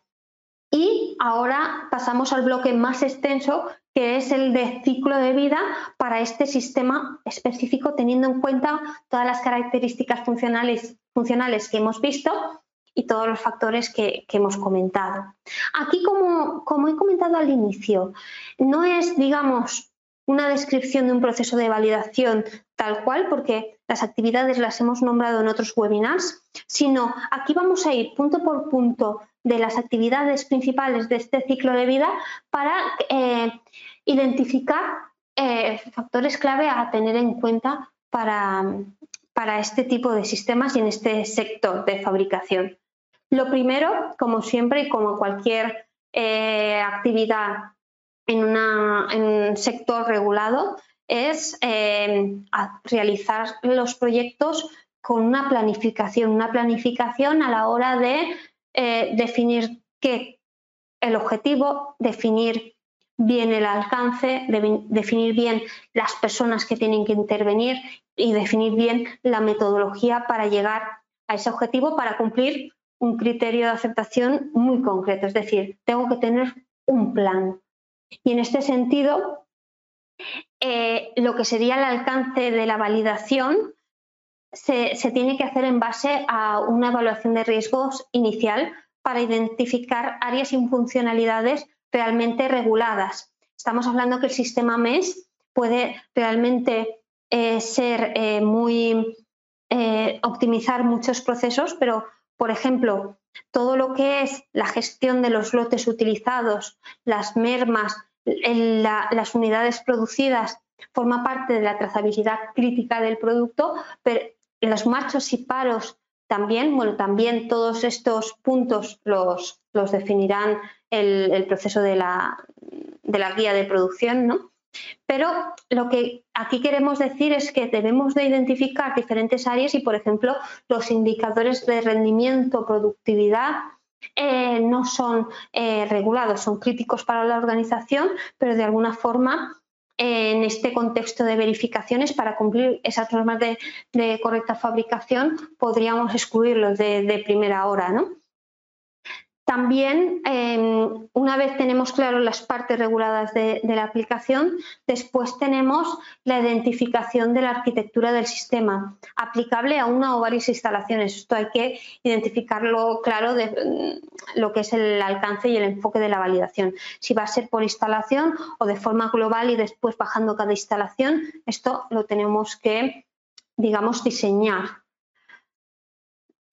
Y ahora pasamos al bloque más extenso, que es el de ciclo de vida para este sistema específico, teniendo en cuenta todas las características funcionales, funcionales que hemos visto y todos los factores que, hemos comentado. Aquí, como, he comentado al inicio, no es, digamos, una descripción de un proceso de validación tal cual, porque las actividades las hemos nombrado en otros webinars, sino aquí vamos a ir punto por punto de las actividades principales de este ciclo de vida para eh, identificar eh, factores clave a tener en cuenta para, para este tipo de sistemas y en este sector de fabricación. Lo primero, como siempre y como cualquier eh, actividad en, un sector regulado, es eh, realizar los proyectos con una planificación, una planificación a la hora de eh, definir qué el objetivo, definir bien el alcance, definir bien las personas que tienen que intervenir y definir bien la metodología para llegar a ese objetivo para cumplir un criterio de aceptación muy concreto, es decir, tengo que tener un plan. Y en este sentido, eh, lo que sería el alcance de la validación se, tiene que hacer en base a una evaluación de riesgos inicial para identificar áreas y funcionalidades realmente reguladas. Estamos hablando que el sistema MES puede realmente eh, ser eh, muy optimizar muchos procesos, pero por ejemplo, todo lo que es la gestión de los lotes utilizados, las mermas, las unidades producidas, forma parte de la trazabilidad crítica del producto, pero los machos y paros también, bueno, también todos estos puntos los, definirán el, proceso de la guía de producción, ¿no? Pero lo que aquí queremos decir es que debemos de identificar diferentes áreas y, por ejemplo, los indicadores de rendimiento, productividad, eh, no son eh, regulados, son críticos para la organización, pero de alguna forma en este contexto de verificaciones para cumplir esas normas de, correcta fabricación podríamos excluirlos de primera hora. ¿no? También, em, una vez tenemos claro las partes reguladas de, la aplicación, después tenemos la identificación de la arquitectura del sistema, aplicable a una o varias instalaciones. Esto hay que identificarlo claro de mm, lo que es el alcance y el enfoque de la validación. Si va a ser por instalación o de forma global y después bajando cada instalación, esto lo tenemos que, digamos, diseñar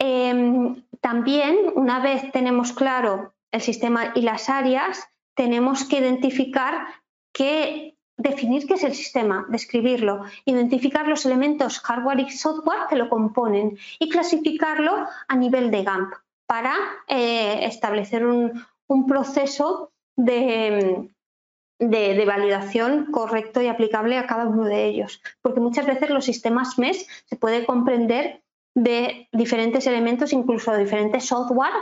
Em, también, una vez tenemos claro el sistema y las áreas, tenemos que identificar qué, definir qué es el sistema, describirlo, identificar los elementos hardware y software que lo componen y clasificarlo a nivel de GAMP para eh, establecer un, proceso de, de, validación correcto y aplicable a cada uno de ellos. Porque muchas veces los sistemas MES se puede comprender de diferentes elementos, incluso diferentes software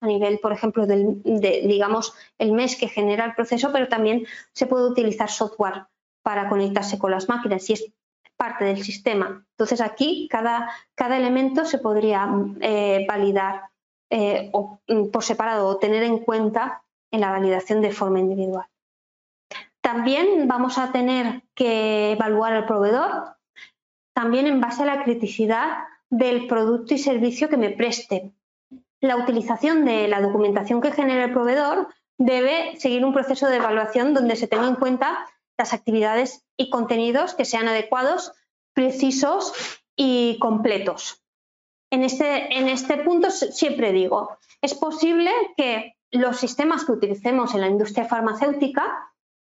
a nivel, por ejemplo, del, de, digamos, el mes que genera el proceso, pero también se puede utilizar software para conectarse con las máquinas y es parte del sistema. Entonces aquí cada, cada elemento se podría eh, validar eh, o, mm, por separado o tener en cuenta en la validación de forma individual. También vamos a tener que evaluar el proveedor, también en base a la criticidad del producto y servicio que me preste. La utilización de la documentación que genera el proveedor debe seguir un proceso de evaluación donde se tenga en cuenta las actividades y contenidos que sean adecuados, precisos y completos. En este, en este punto siempre digo, es posible que los sistemas que utilicemos en la industria farmacéutica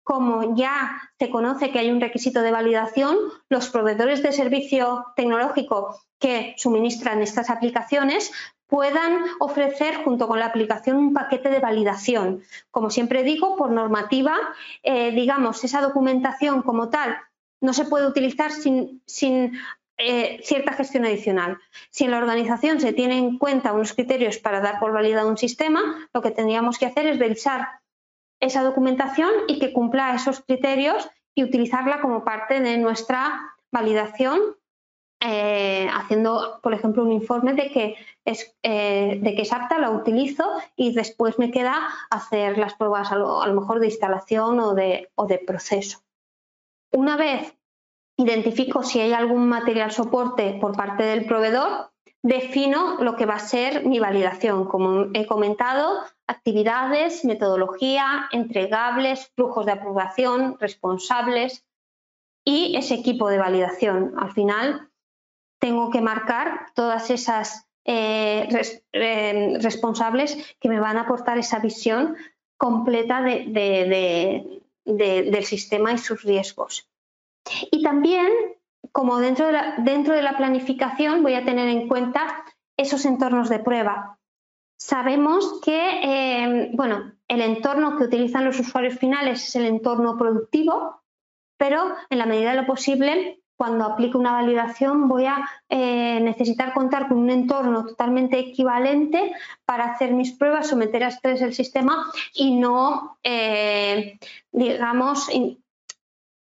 como ya se conoce que hay un requisito de validación, los proveedores de servicio tecnológico que suministran estas aplicaciones puedan ofrecer junto con la aplicación un paquete de validación. Como siempre digo, por normativa, eh, digamos, esa documentación como tal no se puede utilizar sin, eh, cierta gestión adicional. Si en la organización se tiene en cuenta unos criterios para dar por validado un sistema, lo que tendríamos que hacer es revisar esa documentación y que cumpla esos criterios y utilizarla como parte de nuestra validación, eh, haciendo, por ejemplo, un informe de que, es, eh, de que es apta, la utilizo y después me queda hacer las pruebas a lo, mejor de instalación o de, o de proceso. Una vez identifico si hay algún material soporte por parte del proveedor, defino lo que va a ser mi validación. Como he comentado, actividades, metodología, entregables, flujos de aprobación, responsables y ese equipo de validación. Al final, tengo que marcar todas esas eh, eh, responsables que me van a aportar esa visión completa del sistema y sus riesgos. Y también como dentro de, la, dentro de la planificación voy a tener en cuenta esos entornos de prueba. Sabemos que eh, bueno, el entorno que utilizan los usuarios finales es el entorno productivo, pero en la medida de lo posible, cuando aplique una validación, voy a eh, necesitar contar con un entorno totalmente equivalente para hacer mis pruebas, someter a estrés el sistema y no, eh, digamos,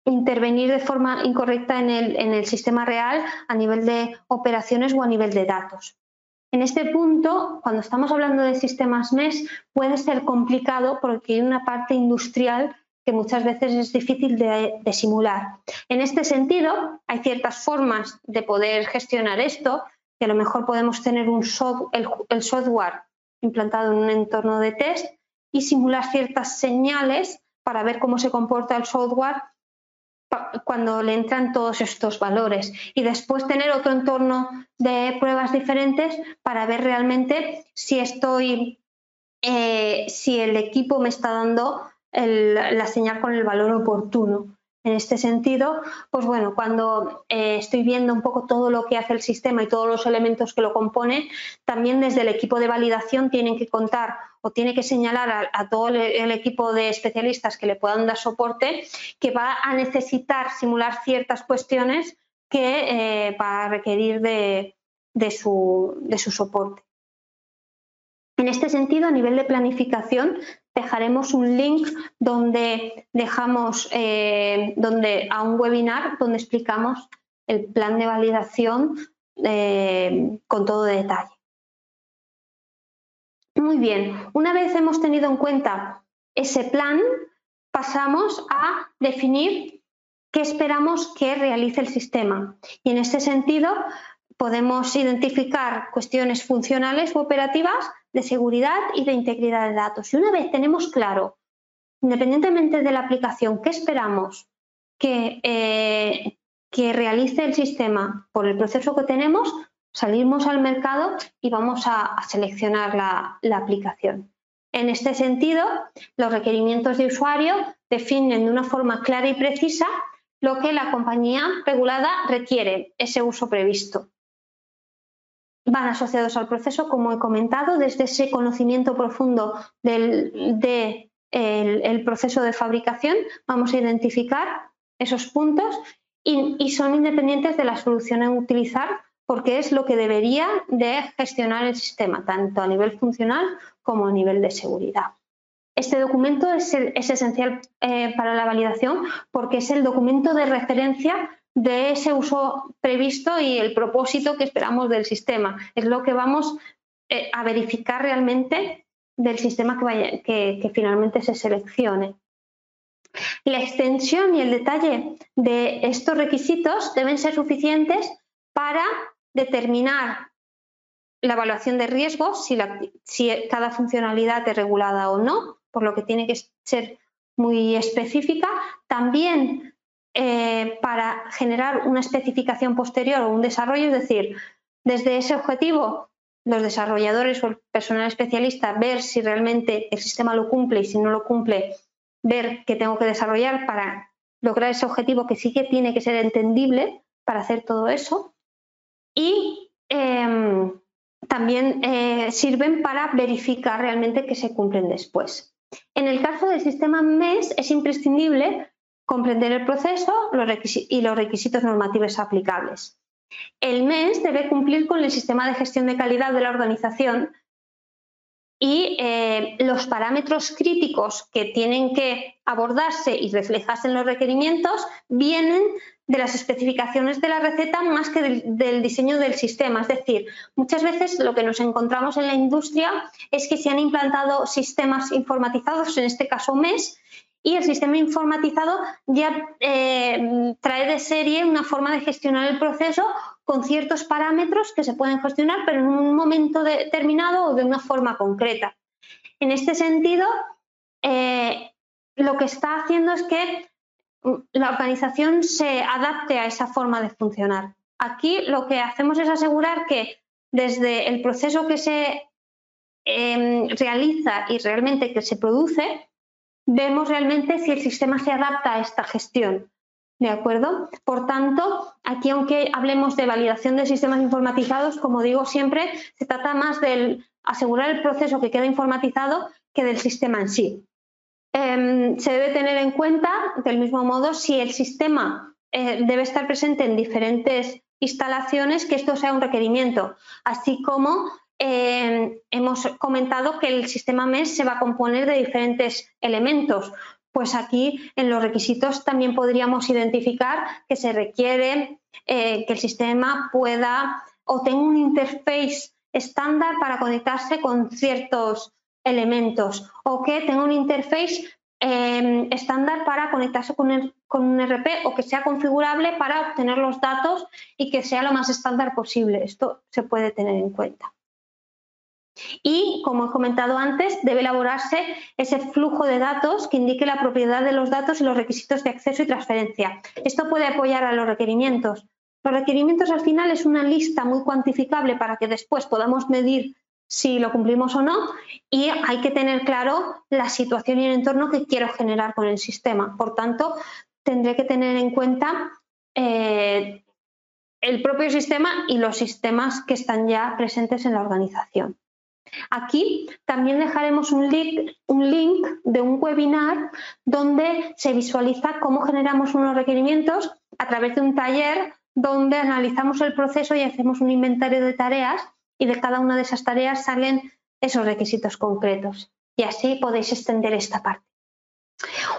intervenir de forma incorrecta en el, sistema real a nivel de operaciones o a nivel de datos. En este punto, cuando estamos hablando de sistemas MES, puede ser complicado porque hay una parte industrial que muchas veces es difícil de, simular. En este sentido, hay ciertas formas de poder gestionar esto, que a lo mejor podemos tener un el software implantado en un entorno de test y simular ciertas señales para ver cómo se comporta el software cuando le entran todos estos valores y después tener otro entorno de pruebas diferentes para ver realmente si estoy, eh, si el equipo me está dando la señal con el valor oportuno. En este sentido, pues bueno, cuando eh, estoy viendo un poco todo lo que hace el sistema y todos los elementos que lo componen, también desde el equipo de validación tienen que contar o tiene que señalar a, todo el, equipo de especialistas que le puedan dar soporte que va a necesitar simular ciertas cuestiones que eh, va a requerir de, su, soporte. En este sentido, a nivel de planificación, dejaremos un link donde dejamos eh, donde, a un webinar donde explicamos el plan de validación eh, con todo detalle. Muy bien, una vez hemos tenido en cuenta ese plan, pasamos a definir qué esperamos que realice el sistema. Y en este sentido, podemos identificar cuestiones funcionales u operativas de seguridad y de integridad de datos. Y una vez tenemos claro, independientemente de la aplicación, qué esperamos que, eh, que realice el sistema por el proceso que tenemos, salimos al mercado y vamos a, seleccionar la, aplicación. En este sentido, los requerimientos de usuario definen de una forma clara y precisa lo que la compañía regulada requiere, ese uso previsto van asociados al proceso, como he comentado, desde ese conocimiento profundo del de el, proceso de fabricación, vamos a identificar esos puntos y, son independientes de la solución a utilizar porque es lo que debería de gestionar el sistema, tanto a nivel funcional como a nivel de seguridad. Este documento es, esencial eh, para la validación porque es el documento de referencia de ese uso previsto y el propósito que esperamos del sistema. Es lo que vamos eh, a verificar realmente del sistema que, finalmente se seleccione. La extensión y el detalle de estos requisitos deben ser suficientes para determinar la evaluación de riesgos, si, si, cada funcionalidad es regulada o no, por lo que tiene que ser muy específica. También eh, para generar una especificación posterior o un desarrollo, es decir, desde ese objetivo los desarrolladores o el personal especialista ver si realmente el sistema lo cumple y si no lo cumple, ver qué tengo que desarrollar para lograr ese objetivo que sí que tiene que ser entendible para hacer todo eso. Y em, también eh, sirven para verificar realmente que se cumplen después. En el caso del sistema MES es imprescindible comprender el proceso y los requisitos normativos aplicables. El MES debe cumplir con el sistema de gestión de calidad de la organización y eh, los parámetros críticos que tienen que abordarse y reflejarse en los requerimientos vienen de las especificaciones de la receta más que del, diseño del sistema. Es decir, muchas veces lo que nos encontramos en la industria es que se han implantado sistemas informatizados, en este caso MES, y el sistema informatizado ya eh, trae de serie una forma de gestionar el proceso con ciertos parámetros que se pueden gestionar, pero en un momento determinado o de una forma concreta. En este sentido, eh, lo que está haciendo es que la organización se adapte a esa forma de funcionar. Aquí lo que hacemos es asegurar que desde el proceso que se em, realiza y realmente que se produce, vemos realmente si el sistema se adapta a esta gestión. ¿De acuerdo? Por tanto, aquí aunque hablemos de validación de sistemas informatizados, como digo siempre, se trata más de asegurar el proceso que queda informatizado que del sistema en sí. Em, se debe tener en cuenta, del mismo modo, si el sistema eh, debe estar presente en diferentes instalaciones, que esto sea un requerimiento, así como eh, hemos comentado que el sistema MES se va a componer de diferentes elementos. Pues aquí en los requisitos también podríamos identificar que se requiere eh, que el sistema pueda o tenga un interface estándar para conectarse con ciertos elementos o que tenga un interface em, estándar para conectarse con, con, un RP o que sea configurable para obtener los datos y que sea lo más estándar posible. Esto se puede tener en cuenta. Y, como he comentado antes, debe elaborarse ese flujo de datos que indique la propiedad de los datos y los requisitos de acceso y transferencia. Esto puede apoyar a los requerimientos. Los requerimientos al final es una lista muy cuantificable para que después podamos medir si lo cumplimos o no y hay que tener claro la situación y el entorno que quiero generar con el sistema. Por tanto, tendré que tener en cuenta eh, el propio sistema y los sistemas que están ya presentes en la organización. Aquí también dejaremos un link, un link de un webinar donde se visualiza cómo generamos unos requerimientos a través de un taller donde analizamos el proceso y hacemos un inventario de tareas y de cada una de esas tareas salen esos requisitos concretos. y así podéis extender esta parte.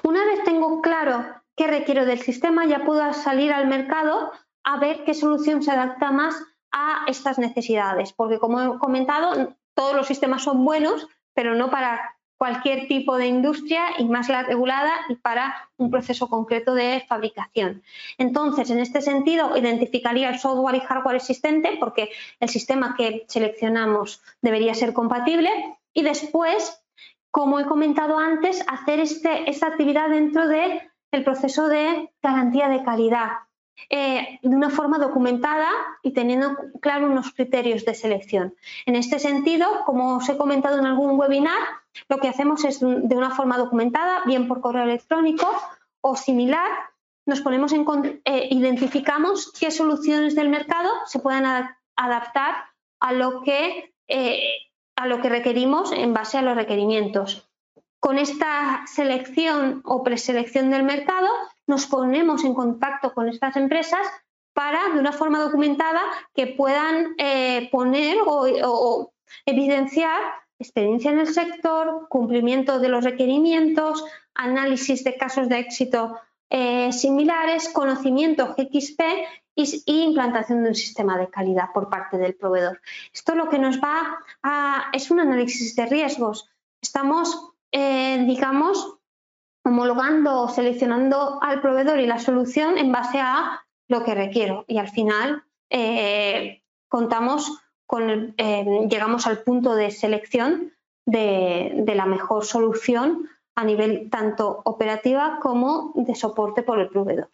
Una vez tengo claro qué requiero del sistema, ya puedo salir al mercado a ver qué solución se adapta más a estas necesidades, porque como he comentado, todos los sistemas son buenos, pero no para cualquier tipo de industria y más la regulada y para un proceso concreto de fabricación. Entonces, en este sentido, identificaría el software y hardware existente porque el sistema que seleccionamos debería ser compatible y después, como he comentado antes, hacer este, esta actividad dentro del proceso de garantía de calidad. Eh, de una forma documentada y teniendo claro unos criterios de selección. En este sentido, como os he comentado en algún webinar, lo que hacemos es de una forma documentada, bien por correo electrónico o similar, nos ponemos eh, identificamos qué soluciones del mercado se pueden adaptar a lo que eh, a lo que requerimos en base a los requerimientos. Con esta selección o preselección del mercado nos ponemos en contacto con estas empresas para, de una forma documentada, que puedan eh, poner o, evidenciar experiencia en el sector, cumplimiento de los requerimientos, análisis de casos de éxito eh, similares, conocimiento XP y, implantación de un sistema de calidad por parte del proveedor. Esto lo que nos va a es un análisis de riesgos. Estamos, eh, digamos, homologando o seleccionando al proveedor y la solución en base a lo que requiero. Y al final eh, contamos con, eh, llegamos al punto de selección de, la mejor solución a nivel tanto operativa como de soporte por el proveedor.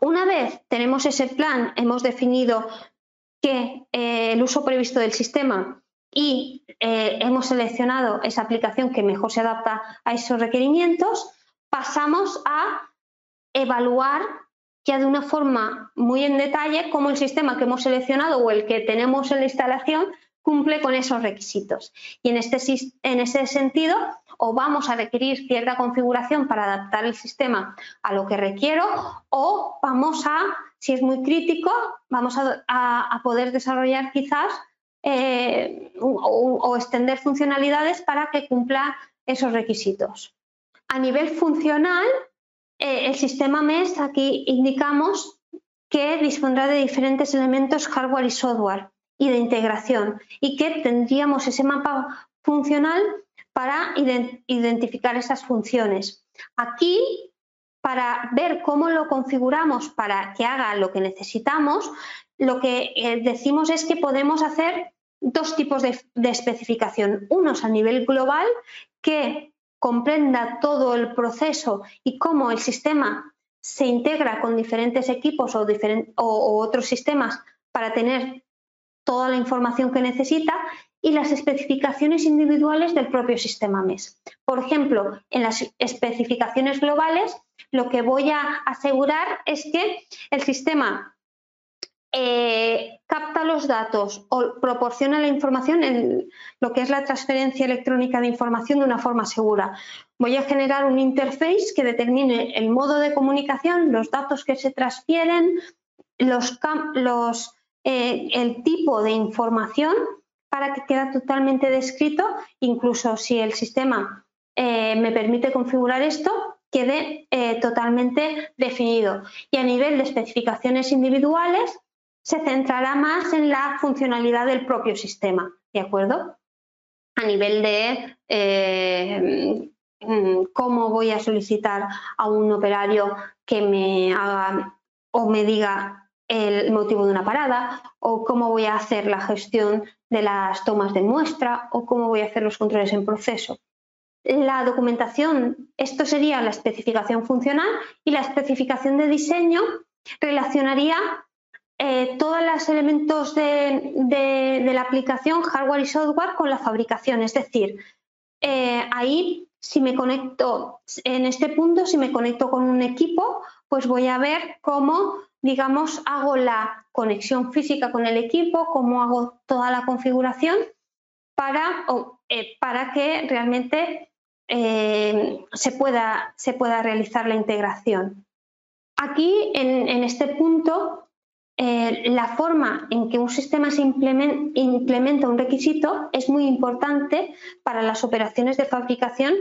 Una vez tenemos ese plan, hemos definido que eh, el uso previsto del sistema y eh, hemos seleccionado esa aplicación que mejor se adapta a esos requerimientos, pasamos a evaluar ya de una forma muy en detalle cómo el sistema que hemos seleccionado o el que tenemos en la instalación cumple con esos requisitos. Y en este, en ese sentido, o vamos a requerir cierta configuración para adaptar el sistema a lo que requiero, o vamos a, si es muy crítico, vamos a poder desarrollar quizás eh, o, extender funcionalidades para que cumpla esos requisitos. A nivel funcional, eh, el sistema MES aquí indicamos que dispondrá de diferentes elementos hardware y software y de integración y que tendríamos ese mapa funcional para identificar esas funciones. Aquí, para ver cómo lo configuramos para que haga lo que necesitamos, lo que eh, decimos es que podemos hacer dos tipos de, especificación. Unos a nivel global, que comprenda todo el proceso y cómo el sistema se integra con diferentes equipos o, otros sistemas para tener toda la información que necesita y las especificaciones individuales del propio sistema MES. Por ejemplo, en las especificaciones globales, lo que voy a asegurar es que el sistema eh, capta los datos o proporciona la información en lo que es la transferencia electrónica de información de una forma segura. Voy a generar un interface que determine el modo de comunicación, los datos que se transfieren, eh, el tipo de información para que quede totalmente descrito, incluso si el sistema eh, me permite configurar esto, quede totalmente definido. Y a nivel de especificaciones individuales, se centrará más en la funcionalidad del propio sistema, ¿de acuerdo? A nivel de eh, mm, cómo voy a solicitar a un operario que me haga o me diga el motivo de una parada, o cómo voy a hacer la gestión de las tomas de muestra, o cómo voy a hacer los controles en proceso. La documentación, esto sería la especificación funcional y la especificación de diseño relacionaría eh, todos los elementos de, la aplicación, hardware y software, con la fabricación. Es decir, eh, ahí si me conecto, en este punto, si me conecto con un equipo, pues voy a ver cómo, digamos, hago la conexión física con el equipo, cómo hago toda la configuración para, eh, para que realmente se, pueda, se, pueda, realizar la integración. Aquí, en este punto, eh, la forma en que un sistema se implementa un requisito es muy importante para las operaciones de fabricación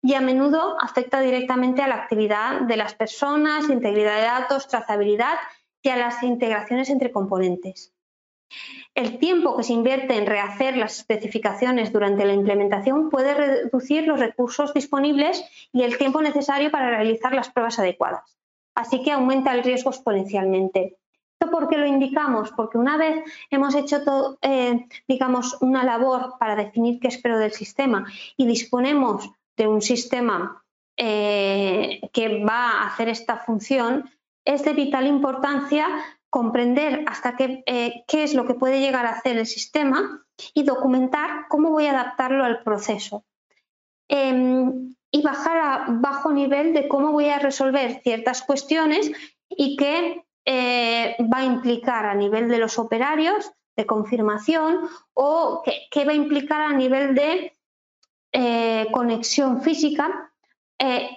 y a menudo afecta directamente a la actividad de las personas, integridad de datos, trazabilidad y a las integraciones entre componentes. El tiempo que se invierte en rehacer las especificaciones durante la implementación puede reducir los recursos disponibles y el tiempo necesario para realizar las pruebas adecuadas, así que aumenta el riesgo exponencialmente. ¿Esto por qué lo indicamos? Porque una vez hemos hecho eh, digamos, una labor para definir qué espero del sistema y disponemos de un sistema eh, que va a hacer esta función, es de vital importancia comprender hasta qué, eh, qué es lo que puede llegar a hacer el sistema y documentar cómo voy a adaptarlo al proceso. Em, y bajar a bajo nivel de cómo voy a resolver ciertas cuestiones y qué eh, va a implicar a nivel de los operarios de confirmación o qué, va a implicar a nivel de eh, conexión física, eh,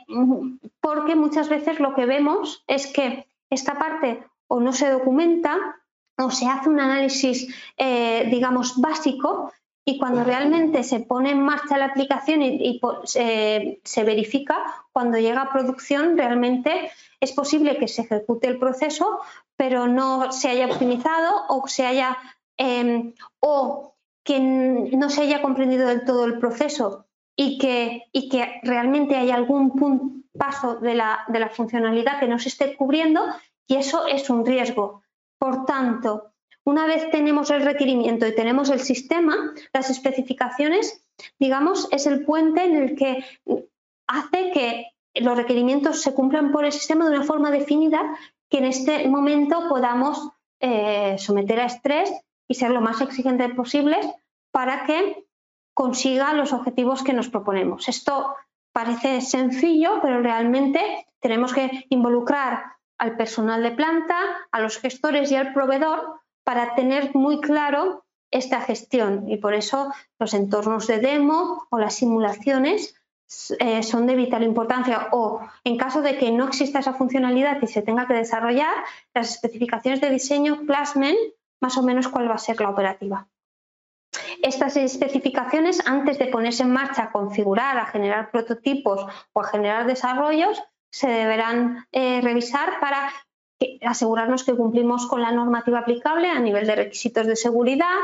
porque muchas veces lo que vemos es que esta parte o no se documenta o se hace un análisis, digamos, básico y cuando realmente se pone en marcha la aplicación y, se verifica, cuando llega a producción realmente es posible que se ejecute el proceso, pero no se haya optimizado o se haya em, o que no se haya comprendido del todo el proceso y que, y que realmente hay algún paso de la, de la funcionalidad que no se esté cubriendo y eso es un riesgo. Por tanto, una vez tenemos el requerimiento y tenemos el sistema, las especificaciones, digamos, es el puente en el que hace que los requerimientos se cumplan por el sistema de una forma definida que en este momento podamos eh, someter a estrés y ser lo más exigentes posibles para que consiga los objetivos que nos proponemos. Esto parece sencillo, pero realmente tenemos que involucrar al personal de planta, a los gestores y al proveedor para tener muy claro esta gestión y por eso los entornos de demo o las simulaciones eh, son de vital importancia o en caso de que no exista esa funcionalidad y se tenga que desarrollar, las especificaciones de diseño plasmen más o menos cuál va a ser la operativa. Estas especificaciones, antes de ponerse en marcha configurar, a generar prototipos o a generar desarrollos, se deberán eh, revisar para asegurarnos que cumplimos con la normativa aplicable a nivel de requisitos de seguridad,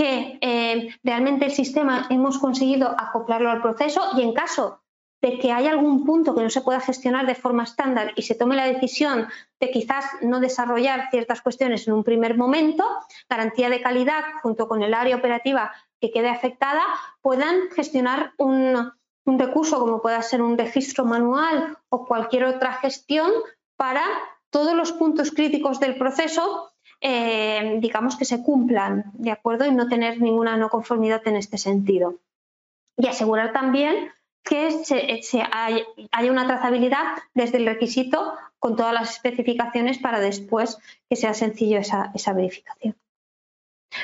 que eh, realmente el sistema hemos conseguido acoplarlo al proceso y en caso de que haya algún punto que no se pueda gestionar de forma estándar y se tome la decisión de quizás no desarrollar ciertas cuestiones en un primer momento, garantía de calidad junto con el área operativa que quede afectada, puedan gestionar un, un recurso como pueda ser un registro manual o cualquier otra gestión para todos los puntos críticos del proceso eh, digamos que se cumplan, ¿de acuerdo? Y no tener ninguna no conformidad en este sentido. Y asegurar también que se, haya una trazabilidad desde el requisito con todas las especificaciones para después que sea sencillo esa, verificación.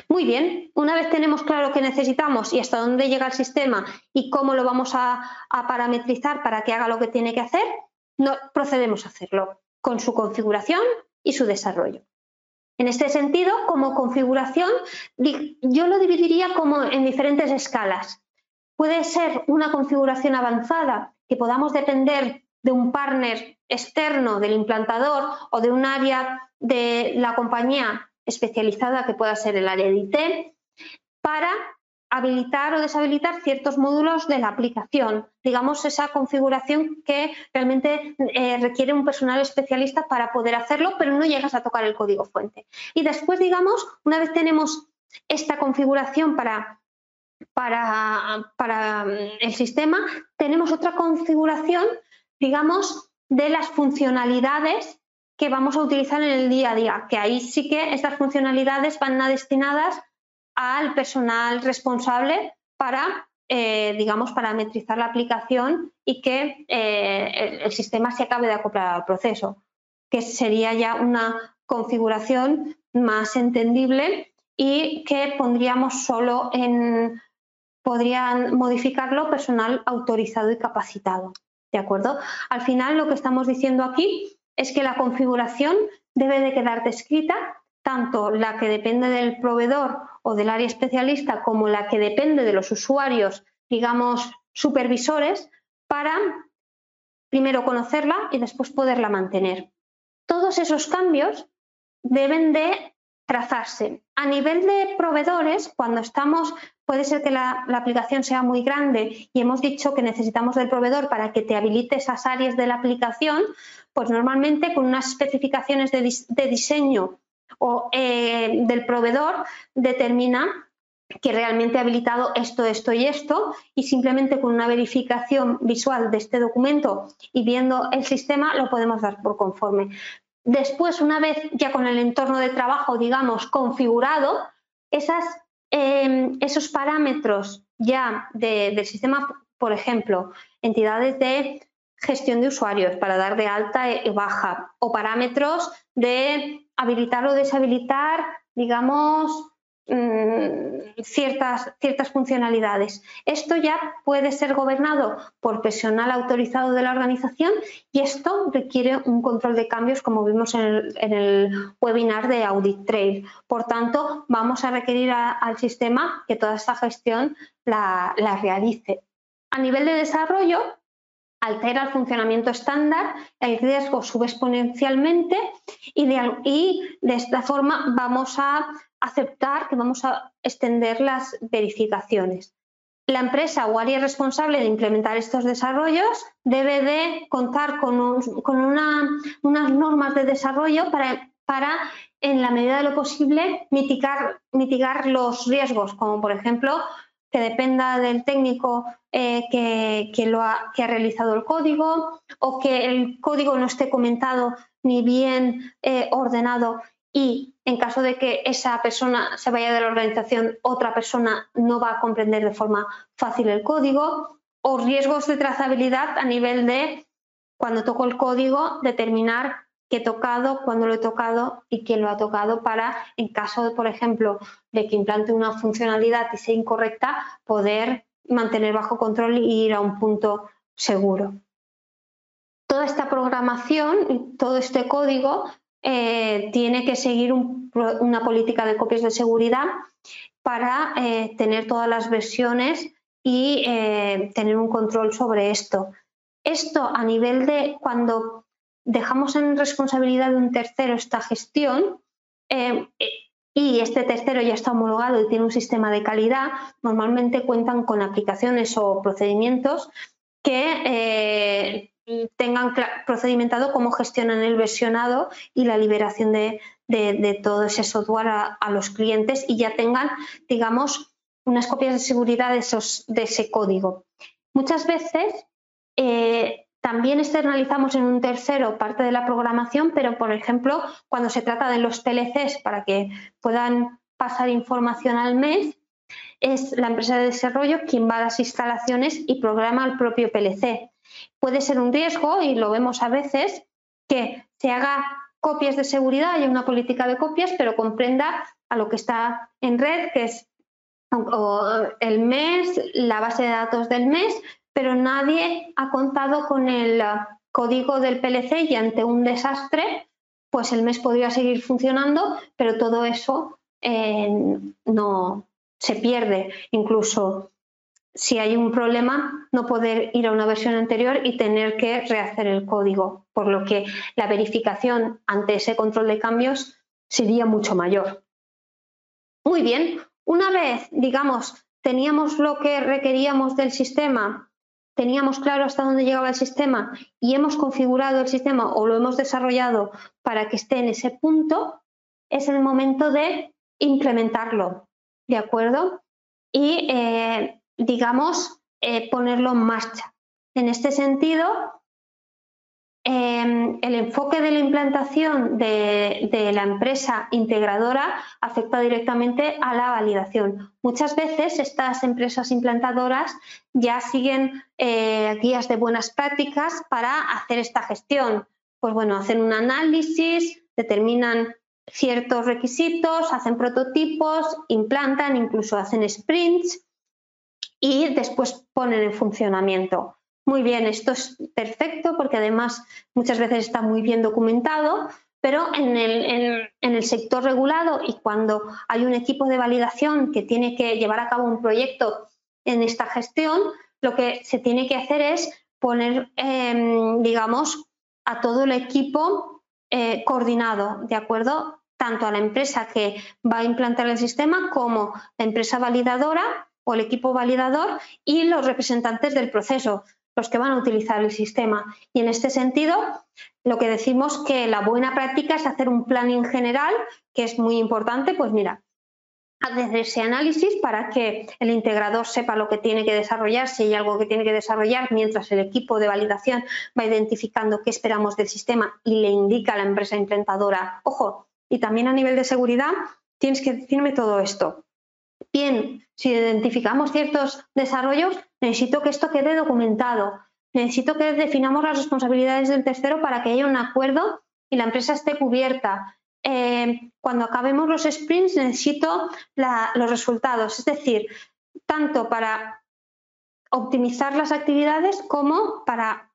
Muy bien, una vez tenemos claro qué necesitamos y hasta dónde llega el sistema y cómo lo vamos a, parametrizar para que haga lo que tiene que hacer, procedemos a hacerlo con su configuración y su desarrollo. En este sentido, como configuración, yo lo dividiría como en diferentes escalas. Puede ser una configuración avanzada que podamos depender de un partner externo del implantador o de un área de la compañía especializada que pueda ser el área de IT para habilitar o deshabilitar ciertos módulos de la aplicación, digamos esa configuración que realmente eh, requiere un personal especialista para poder hacerlo, pero no llegas a tocar el código fuente. Y después, digamos, una vez tenemos esta configuración para, para, para mm, el sistema, tenemos otra configuración, digamos, de las funcionalidades que vamos a utilizar en el día a día, que ahí sí que estas funcionalidades van destinadas al personal responsable para, eh, digamos, parametrizar la aplicación y que eh, el, sistema se acabe de acoplar al proceso, que sería ya una configuración más entendible y que pondríamos solo en, podrían modificarlo personal autorizado y capacitado. ¿De acuerdo? Al final lo que estamos diciendo aquí es que la configuración debe de quedar descrita tanto la que depende del proveedor o del área especialista como la que depende de los usuarios, digamos, supervisores, para primero conocerla y después poderla mantener. Todos esos cambios deben de trazarse. A nivel de proveedores, cuando estamos, puede ser que la, aplicación sea muy grande y hemos dicho que necesitamos del proveedor para que te habilite esas áreas de la aplicación, pues normalmente con unas especificaciones de, diseño o eh, del proveedor determina que realmente ha habilitado esto, esto y esto, y simplemente con una verificación visual de este documento y viendo el sistema lo podemos dar por conforme. Después, una vez ya con el entorno de trabajo, digamos, configurado, esas, em, esos parámetros ya del sistema, por ejemplo, entidades de gestión de usuarios para dar de alta y baja o parámetros de habilitar o deshabilitar, digamos, Mm, ciertas, ciertas funcionalidades. Esto ya puede ser gobernado por personal autorizado de la organización y esto requiere un control de cambios como vimos en el, webinar de Audit Trail. Por tanto, vamos a requerir al sistema que toda esta gestión la, realice. A nivel de desarrollo, altera el funcionamiento estándar, el riesgo sube exponencialmente y de, esta forma vamos a aceptar que vamos a extender las verificaciones. La empresa o área responsable de implementar estos desarrollos debe de contar con, unas normas de desarrollo para, en la medida de lo posible, mitigar los riesgos, como por ejemplo que dependa del técnico eh, que, ha, realizado el código o que el código no esté comentado ni bien eh, ordenado y en caso de que esa persona se vaya de la organización, otra persona no va a comprender de forma fácil el código, o riesgos de trazabilidad a nivel de, cuando toco el código, determinar qué he tocado, cuándo lo he tocado y quién lo ha tocado para, en caso, por ejemplo, de que implante una funcionalidad y sea incorrecta, poder mantener bajo control y ir a un punto seguro. Toda esta programación, todo este código eh, tiene que seguir una política de copias de seguridad para eh, tener todas las versiones y eh, tener un control sobre esto. Esto a nivel de cuando dejamos en responsabilidad de un tercero esta gestión y este tercero ya está homologado y tiene un sistema de calidad, normalmente cuentan con aplicaciones o procedimientos que tengan procedimentado cómo gestionan el versionado y la liberación de, todo ese software a, los clientes y ya tengan, digamos, unas copias de seguridad de, esos, de ese código. Muchas veces eh, también externalizamos en un tercero parte de la programación, pero por ejemplo, cuando se trata de los PLCs para que puedan pasar información al mes, es la empresa de desarrollo quien va a las instalaciones y programa el propio PLC. Puede ser un riesgo, y lo vemos a veces, que se haga copias de seguridad, y una política de copias, pero comprenda a lo que está en red, que es el mes, la base de datos del mes, pero nadie ha contado con el código del PLC y ante un desastre, pues el mes podría seguir funcionando, pero todo eso eh, no se pierde. Incluso si hay un problema, no poder ir a una versión anterior y tener que rehacer el código, por lo que la verificación ante ese control de cambios sería mucho mayor. Muy bien, una vez, digamos, teníamos lo que requeríamos del sistema, teníamos claro hasta dónde llegaba el sistema y hemos configurado el sistema o lo hemos desarrollado para que esté en ese punto, es el momento de implementarlo, ¿de acuerdo? Y eh, digamos, eh, ponerlo en marcha. En este sentido, em, el enfoque de la implantación de, la empresa integradora afecta directamente a la validación. Muchas veces estas empresas implantadoras ya siguen eh, guías de buenas prácticas para hacer esta gestión. Pues bueno, hacen un análisis, determinan ciertos requisitos, hacen prototipos, implantan, incluso hacen sprints y después ponen en funcionamiento. Muy bien, esto es perfecto porque además muchas veces está muy bien documentado, Pero en el, sector regulado y cuando hay un equipo de validación que tiene que llevar a cabo un proyecto en esta gestión, lo que se tiene que hacer es poner, em, digamos, a todo el equipo eh, coordinado, ¿de acuerdo? Tanto a la empresa que va a implantar el sistema como la empresa validadora o el equipo validador y los representantes del proceso, los que van a utilizar el sistema. Y en este sentido, lo que decimos que la buena práctica es hacer un planning general, que es muy importante, pues mira, hacer ese análisis para que el integrador sepa lo que tiene que desarrollar, si hay algo que tiene que desarrollar, mientras el equipo de validación va identificando qué esperamos del sistema y le indica a la empresa implementadora, ojo, y también a nivel de seguridad, tienes que decirme todo esto. Bien, si identificamos ciertos desarrollos, necesito que esto quede documentado. Necesito que definamos las responsabilidades del tercero para que haya un acuerdo y la empresa esté cubierta. Eh, cuando acabemos los sprints necesito los resultados, es decir, tanto para optimizar las actividades como para,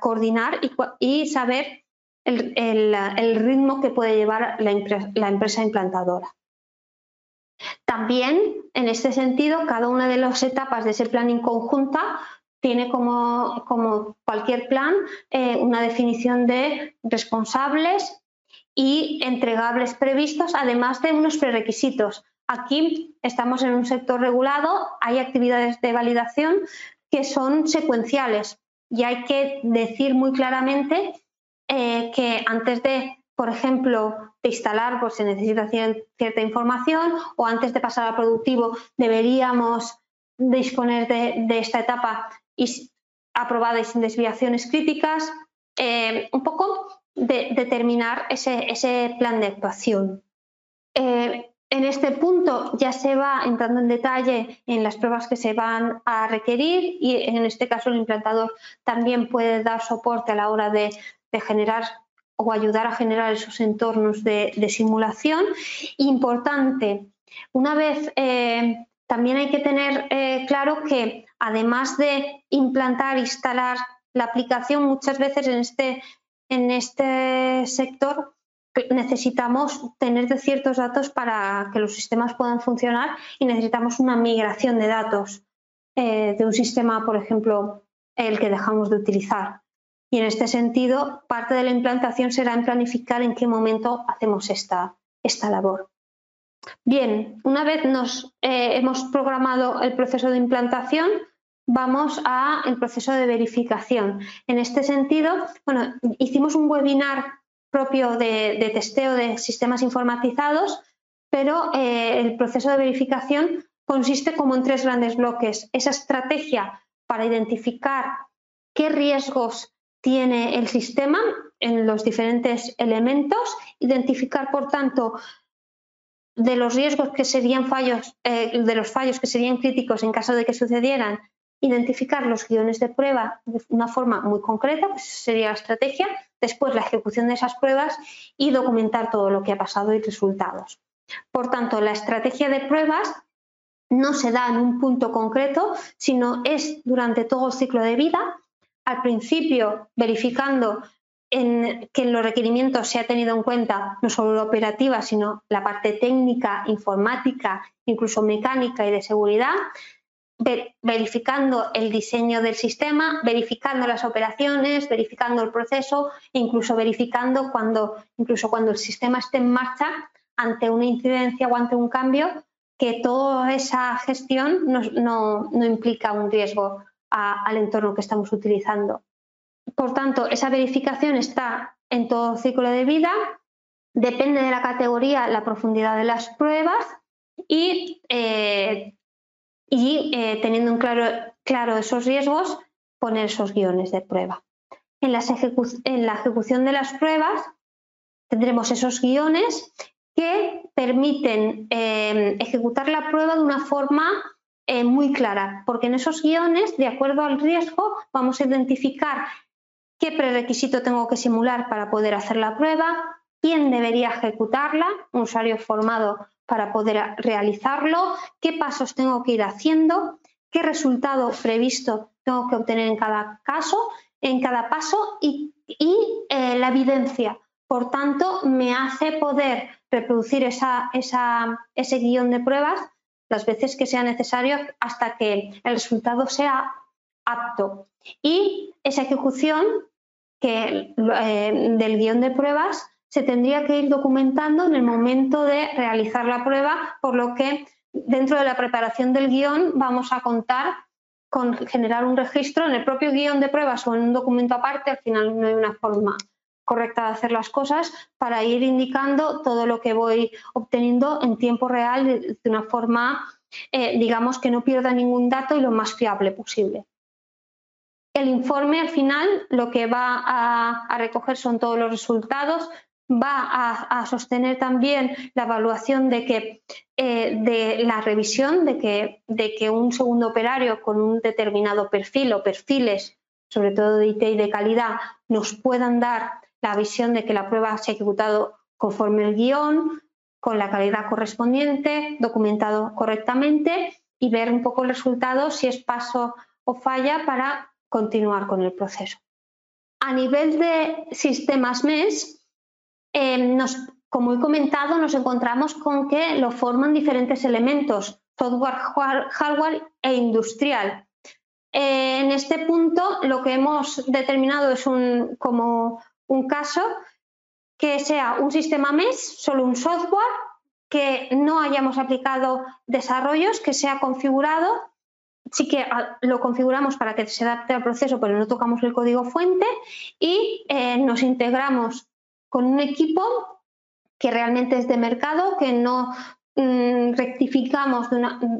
coordinar y, saber el, ritmo que puede llevar la empresa implantadora. También, en este sentido, cada una de las etapas de ese planning conjunta tiene como, cualquier plan eh, una definición de responsables y entregables previstos, además de unos prerequisitos. Aquí estamos en un sector regulado, hay actividades de validación que son secuenciales y hay que decir muy claramente eh, que antes de por ejemplo, de instalar, pues se necesita cierta información o antes de pasar al productivo deberíamos disponer de, esta etapa aprobada y sin desviaciones críticas. Eh, un poco de, determinar ese, plan de actuación. Eh, en este punto ya se va entrando en detalle en las pruebas que se van a requerir y en este caso el implantador también puede dar soporte a la hora de generar o ayudar a generar esos entornos de, simulación. Importante, una vez eh, también hay que tener eh, claro que además de implantar, instalar la aplicación, muchas veces en este, en este sector necesitamos tener de ciertos datos para que los sistemas puedan funcionar y necesitamos una migración de datos eh, de un sistema, por ejemplo, el que dejamos de utilizar. Y en este sentido, parte de la implantación será en planificar en qué momento hacemos esta, esta labor. Bien, una vez nos eh, hemos programado el proceso de implantación, vamos al proceso de verificación. En este sentido, bueno, hicimos un webinar propio de, testeo de sistemas informatizados, pero eh, el proceso de verificación consiste como en tres grandes bloques. Esa estrategia para identificar qué riesgos tiene el sistema en los diferentes elementos, identificar, por tanto, de los riesgos que serían fallos, eh, de los fallos que serían críticos en caso de que sucedieran, identificar los guiones de prueba de una forma muy concreta, pues sería la estrategia, después la ejecución de esas pruebas y documentar todo lo que ha pasado y resultados. Por tanto, la estrategia de pruebas no se da en un punto concreto, sino es durante todo el ciclo de vida al principio verificando que en los requerimientos se ha tenido en cuenta no solo la operativa, sino la parte técnica, informática, incluso mecánica y de seguridad, verificando el diseño del sistema, verificando las operaciones, verificando el proceso e incluso verificando cuando, incluso cuando el sistema esté en marcha ante una incidencia o ante un cambio, que toda esa gestión no implica un riesgo al entorno que estamos utilizando. Por tanto, esa verificación está en todo ciclo de vida, depende de la categoría, la profundidad de las pruebas y, eh, y eh, teniendo en claro, claro esos riesgos, poner esos guiones de prueba. En, en la ejecución de las pruebas tendremos esos guiones que permiten eh, ejecutar la prueba de una forma eh, muy clara, porque en esos guiones, de acuerdo al riesgo, vamos a identificar qué prerequisito tengo que simular para poder hacer la prueba, quién debería ejecutarla, un usuario formado para poder realizarlo, qué pasos tengo que ir haciendo, qué resultado previsto tengo que obtener en cada caso, en cada paso y, eh, la evidencia, Por tanto, me hace poder reproducir ese guion de pruebas las veces que sea necesario hasta que el resultado sea apto. Y esa ejecución que, eh, del guion de pruebas se tendría que ir documentando en el momento de realizar la prueba, por lo que dentro de la preparación del guion vamos a contar con generar un registro en el propio guion de pruebas o en un documento aparte, al final no hay una forma correcta de hacer las cosas para ir indicando todo lo que voy obteniendo en tiempo real de, una forma, eh, digamos, que no pierda ningún dato y lo más fiable posible. El informe al final lo que va a recoger son todos los resultados, va a, sostener también la evaluación de que eh, de la revisión de que, de que un segundo operario con un determinado perfil o perfiles, sobre todo de IT y de calidad, nos puedan dar la visión de que la prueba se ha ejecutado conforme el guion, con la calidad correspondiente, documentado correctamente y ver un poco el resultado, si es paso o falla, para continuar con el proceso. A nivel de sistemas MES, Em, como he comentado, nos encontramos con que lo forman diferentes elementos, software, hardware e industrial. Eh, en este punto, lo que hemos determinado es un, como un caso que sea un sistema MES, solo un software, que no hayamos aplicado desarrollos, que sea configurado. Sí que ah, lo configuramos para que se adapte al proceso, pero no tocamos el código fuente y eh, nos integramos con un equipo que realmente es de mercado, que no mm, rectificamos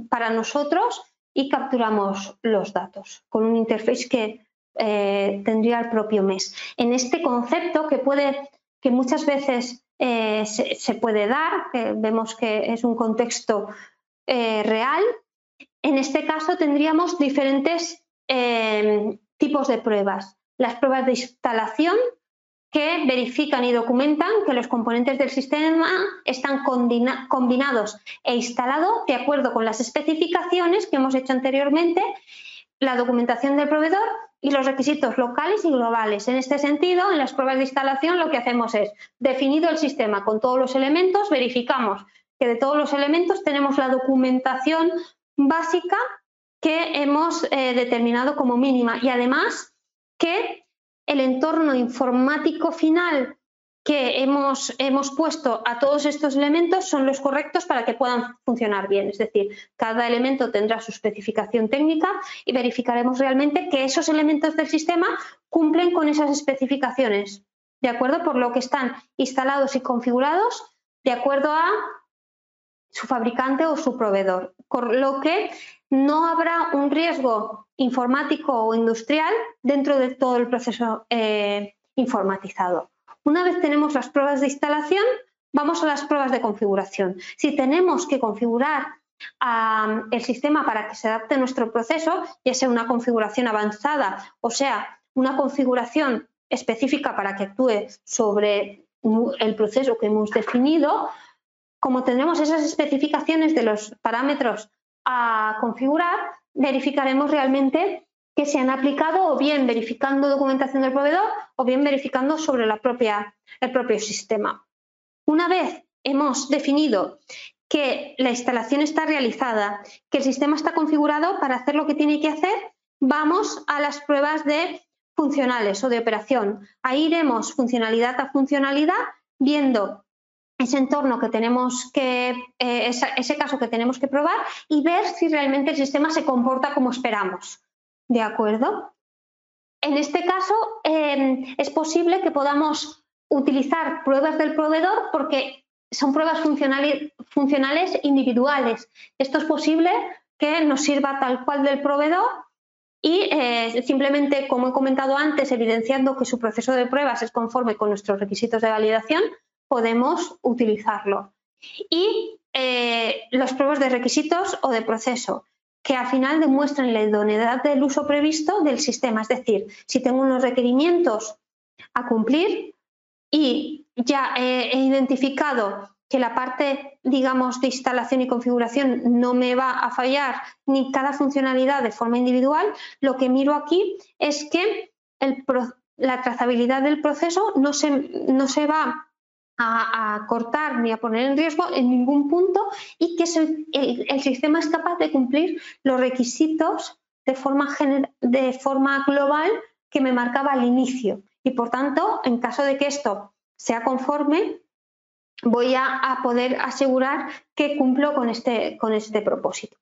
para nosotros y capturamos los datos con un interface que eh, tendría el propio mes. En este concepto que puede, que muchas veces eh, se, puede dar, vemos que es un contexto eh, real, en este caso tendríamos diferentes tipos de pruebas. Las pruebas de instalación, que verifican y documentan que los componentes del sistema están combinados e instalados de acuerdo con las especificaciones que hemos hecho anteriormente, la documentación del proveedor y los requisitos locales y globales. En este sentido, en las pruebas de instalación lo que hacemos es, definido el sistema con todos los elementos, verificamos que de todos los elementos tenemos la documentación básica que hemos eh, determinado como mínima y además que el entorno informático final que hemos, hemos, puesto a todos estos elementos son los correctos para que puedan funcionar bien. Es decir, cada elemento tendrá su especificación técnica y verificaremos realmente que esos elementos del sistema cumplen con esas especificaciones, ¿de acuerdo? Por lo que están instalados y configurados de acuerdo a su fabricante o su proveedor. Por lo que no habrá un riesgo informático o industrial dentro de todo el proceso eh, informatizado. Una vez tenemos las pruebas de instalación, vamos a las pruebas de configuración. Si tenemos que configurar el sistema para que se adapte a nuestro proceso, ya sea una configuración avanzada o sea una configuración específica para que actúe sobre el proceso que hemos definido, como tenemos esas especificaciones de los parámetros a configurar, verificaremos realmente que se han aplicado o bien verificando documentación del proveedor o bien verificando sobre la propia, el propio sistema. Una vez hemos definido que la instalación está realizada, que el sistema está configurado para hacer lo que tiene que hacer, vamos a las pruebas de funcionales o de operación. Ahí iremos funcionalidad a funcionalidad viendo ese entorno que tenemos que, eh, ese caso que tenemos que probar y ver si realmente el sistema se comporta como esperamos. ¿De acuerdo? En este caso, em, es posible que podamos utilizar pruebas del proveedor porque son pruebas funcionales, individuales. Esto es posible que nos sirva tal cual del proveedor y eh, simplemente, como he comentado antes, evidenciando que su proceso de pruebas es conforme con nuestros requisitos de validación, podemos utilizarlo. Y eh, los pruebas de requisitos o de proceso, que al final demuestran la idoneidad del uso previsto del sistema. Es decir, si tengo unos requerimientos a cumplir y ya he, identificado que la parte, digamos, de instalación y configuración no me va a fallar ni cada funcionalidad de forma individual, lo que miro aquí es que la trazabilidad del proceso no se, no se va a, cortar ni a poner en riesgo en ningún punto y que el, sistema es capaz de cumplir los requisitos de forma, de forma global que me marcaba al inicio. Y por tanto, en caso de que esto sea conforme, voy a, poder asegurar que cumplo con este, con este propósito.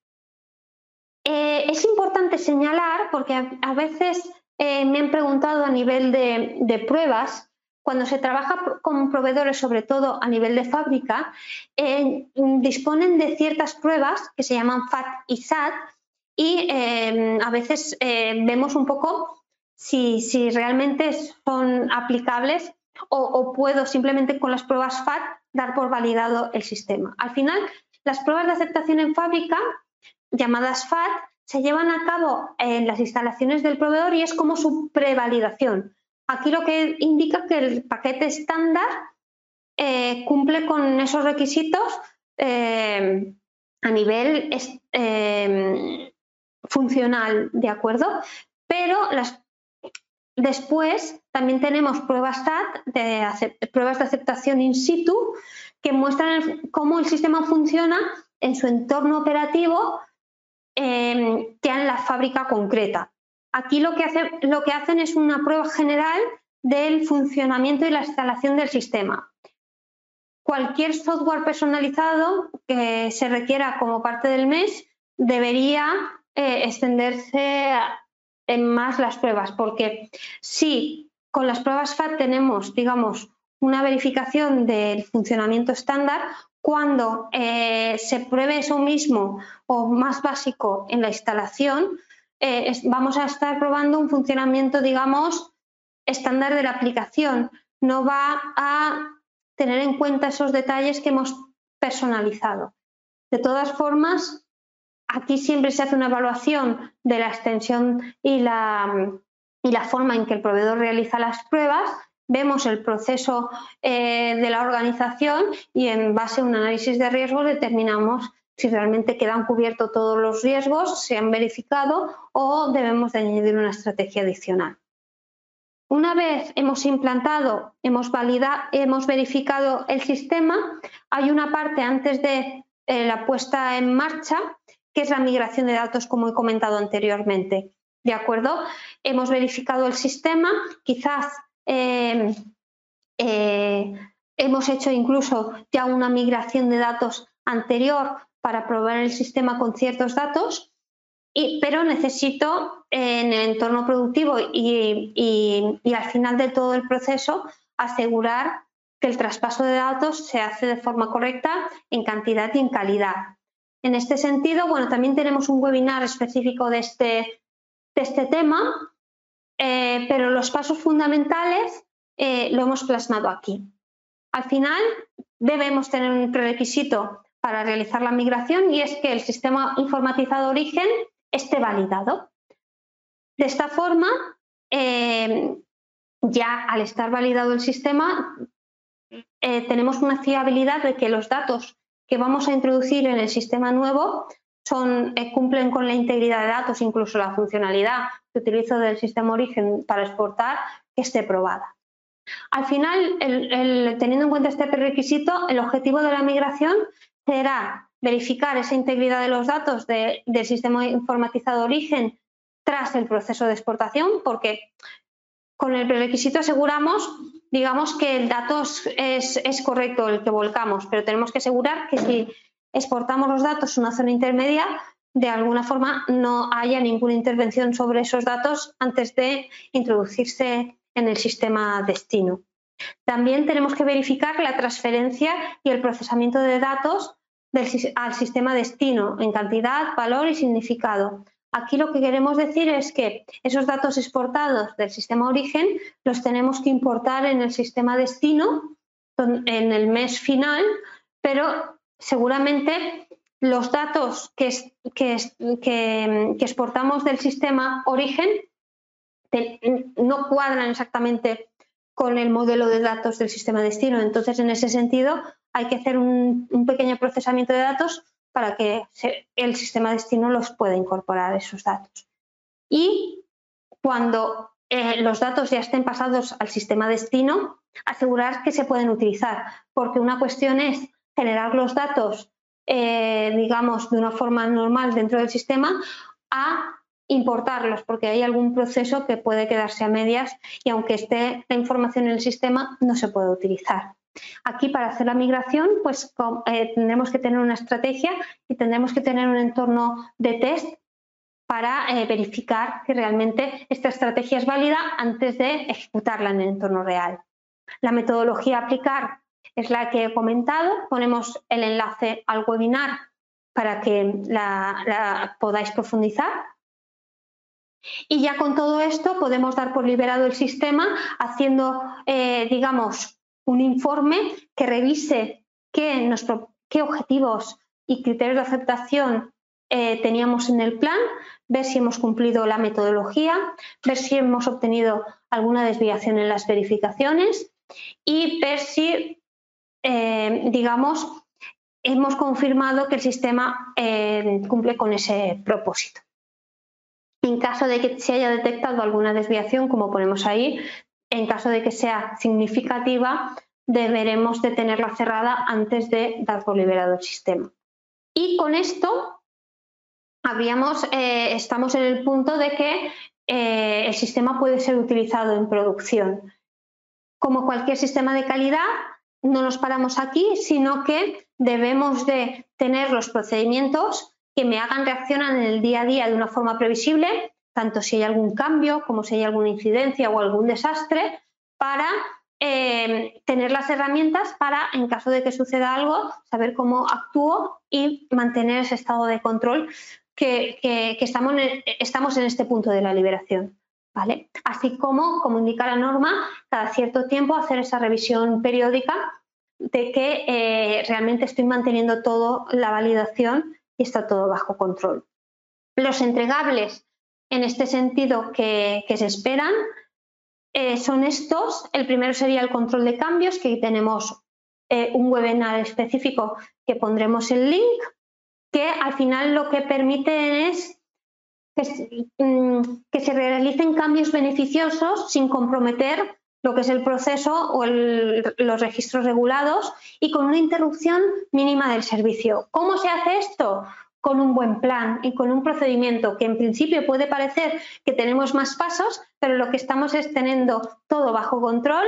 Eh, es importante señalar, porque a, veces eh, me han preguntado a nivel de, pruebas, cuando se trabaja con proveedores, sobre todo a nivel de fábrica, eh, disponen de ciertas pruebas que se llaman FAT y SAT y a veces vemos un poco si, realmente son aplicables o, puedo simplemente con las pruebas FAT dar por validado el sistema. Al final, las pruebas de aceptación en fábrica, llamadas FAT, se llevan a cabo en las instalaciones del proveedor y es como su prevalidación. Aquí lo que indica que el paquete estándar eh, cumple con esos requisitos eh, a nivel eh, funcional, ¿de acuerdo? Pero Después también tenemos pruebas TAT, de, pruebas de aceptación in situ, que muestran cómo el sistema funciona en su entorno operativo ya en la fábrica concreta. Aquí lo que, hacen es una prueba general del funcionamiento y la instalación del sistema. Cualquier software personalizado que se requiera como parte del mes debería eh, extenderse en más las pruebas, porque si con las pruebas FAT tenemos, digamos, una verificación del funcionamiento estándar, cuando eh, se pruebe eso mismo o más básico en la instalación, eh, vamos a estar probando un funcionamiento, digamos, estándar de la aplicación. No va a tener en cuenta esos detalles que hemos personalizado. De todas formas, Aquí siempre se hace una evaluación de la extensión y la, y la forma en que el proveedor realiza las pruebas. Vemos el proceso eh, de la organización y en base a un análisis de riesgos determinamos si realmente quedan cubiertos todos los riesgos, se han verificado o debemos de añadir una estrategia adicional. Una vez hemos implantado, hemos, validado, hemos verificado el sistema, hay una parte antes de eh, la puesta en marcha que es la migración de datos, como he comentado anteriormente. ¿De acuerdo? Hemos verificado el sistema, quizás eh, eh, hemos hecho incluso ya una migración de datos anterior para probar el sistema con ciertos datos, pero necesito en el entorno productivo y, y al final de todo el proceso asegurar que el traspaso de datos se hace de forma correcta en cantidad y en calidad. En este sentido, bueno, también tenemos un webinar específico de este, este tema, eh, pero los pasos fundamentales eh, lo hemos plasmado aquí. Al final, debemos tener un prerequisito para realizar la migración y es que el sistema informatizado origen esté validado. De esta forma, eh, ya al estar validado el sistema, tenemos una fiabilidad de que los datos que vamos a introducir en el sistema nuevo son, eh, cumplen con la integridad de datos, incluso la funcionalidad que utilizo del sistema origen para exportar, que esté probada. Al final, teniendo en cuenta este requisito, el objetivo de la migración será verificar esa integridad de los datos del sistema informatizado origen tras el proceso de exportación, porque con el prerequisito aseguramos digamos que el dato es, correcto el que volcamos, pero tenemos que asegurar que si exportamos los datos a una zona intermedia, de alguna forma no haya ninguna intervención sobre esos datos antes de introducirse en el sistema destino. También tenemos que verificar la transferencia y el procesamiento de datos al sistema destino en cantidad, valor y significado. Aquí lo que queremos decir es que esos datos exportados del sistema origen los tenemos que importar en el sistema destino, en el mes final, pero seguramente los datos que, exportamos del sistema origen no cuadran exactamente con el modelo de datos del sistema destino. Entonces, en ese sentido, hay que hacer un pequeño procesamiento de datos para que el sistema destino los pueda incorporar esos datos. Y cuando eh, los datos ya estén pasados al sistema destino, asegurar que se pueden utilizar, porque una cuestión es generar los datos, eh, digamos, de una forma normal dentro del sistema, a importarlos, porque hay algún proceso que puede quedarse a medias y aunque esté la información en el sistema, no se puede utilizar. Aquí para hacer la migración, pues eh, tendremos que tener una estrategia y tendremos que tener un entorno de test para eh, verificar que realmente esta estrategia es válida antes de ejecutarla en el entorno real. La metodología a aplicar es la que he comentado. Ponemos el enlace al webinar para que la podáis profundizar. Y ya con todo esto podemos dar por liberado el sistema haciendo, eh, digamos, un informe que revise qué, objetivos y criterios de aceptación eh, teníamos en el plan, ver si hemos cumplido la metodología, ver si hemos obtenido alguna desviación en las verificaciones y ver si, eh, digamos, hemos confirmado que el sistema cumple con ese propósito. En caso de que se haya detectado alguna desviación, como ponemos ahí, en caso de que sea significativa, deberemos de tenerla cerrada antes de dar por liberado el sistema. Y con esto eh, estamos en el punto de que eh, el sistema puede ser utilizado en producción. Como cualquier sistema de calidad, no nos paramos aquí, sino que debemos de tener los procedimientos que me hagan reaccionar en el día a día de una forma previsible, tanto si hay algún cambio como si hay alguna incidencia o algún desastre, para eh, tener las herramientas para, en caso de que suceda algo, saber cómo actúo y mantener ese estado de control que, estamos, en, estamos en este punto de la liberación. ¿vale? Así como, como indica la norma, cada cierto tiempo hacer esa revisión periódica de que eh, realmente estoy manteniendo todo la validación y está todo bajo control. Los entregables, en este sentido, que, se esperan, eh, son estos. El primero sería el control de cambios, que tenemos eh, un webinar específico que pondremos el link, que al final lo que permite es que, mm, que se realicen cambios beneficiosos sin comprometer lo que es el proceso o los registros regulados y con una interrupción mínima del servicio. ¿Cómo se hace esto? Con un buen plan y con un procedimiento que en principio puede parecer que tenemos más pasos, pero lo que estamos es teniendo todo bajo control,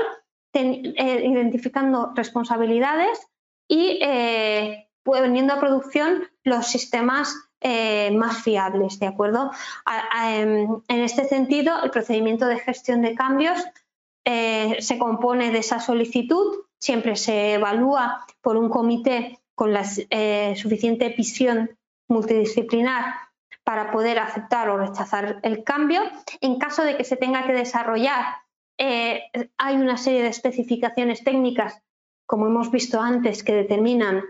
eh, identificando responsabilidades y eh, poniendo a producción los sistemas eh, más fiables, ¿de acuerdo? En este sentido, el procedimiento de gestión de cambios eh, se compone de esa solicitud, siempre se evalúa por un comité con la eh, suficiente visión multidisciplinar para poder aceptar o rechazar el cambio. En caso de que se tenga que desarrollar, eh, hay una serie de especificaciones técnicas, como hemos visto antes, que determinan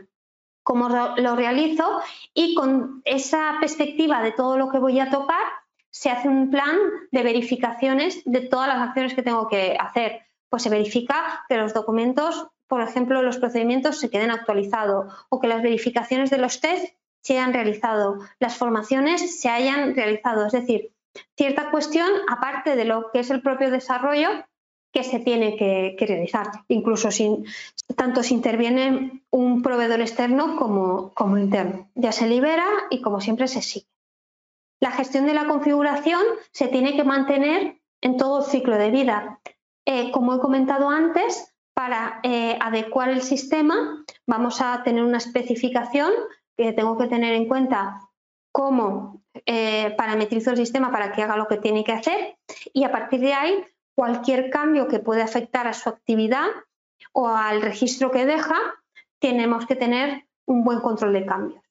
cómo lo realizo y con esa perspectiva de todo lo que voy a tocar, se hace un plan de verificaciones de todas las acciones que tengo que hacer. Pues se verifica que los documentos, por ejemplo, los procedimientos se queden actualizados o que las verificaciones de los test se hayan realizado, las formaciones se hayan realizado. Es decir, cierta cuestión, aparte de lo que es el propio desarrollo, que se tiene que, realizar, incluso sin, tanto si interviene un proveedor externo como, como interno. Ya se libera y como siempre se sigue. La gestión de la configuración se tiene que mantener en todo el ciclo de vida. Eh, como he comentado antes, para eh, adecuar el sistema vamos a tener una especificación que tengo que tener en cuenta cómo eh, parametrizo el sistema para que haga lo que tiene que hacer y a partir de ahí cualquier cambio que pueda afectar a su actividad o al registro que deja, tenemos que tener un buen control de cambios.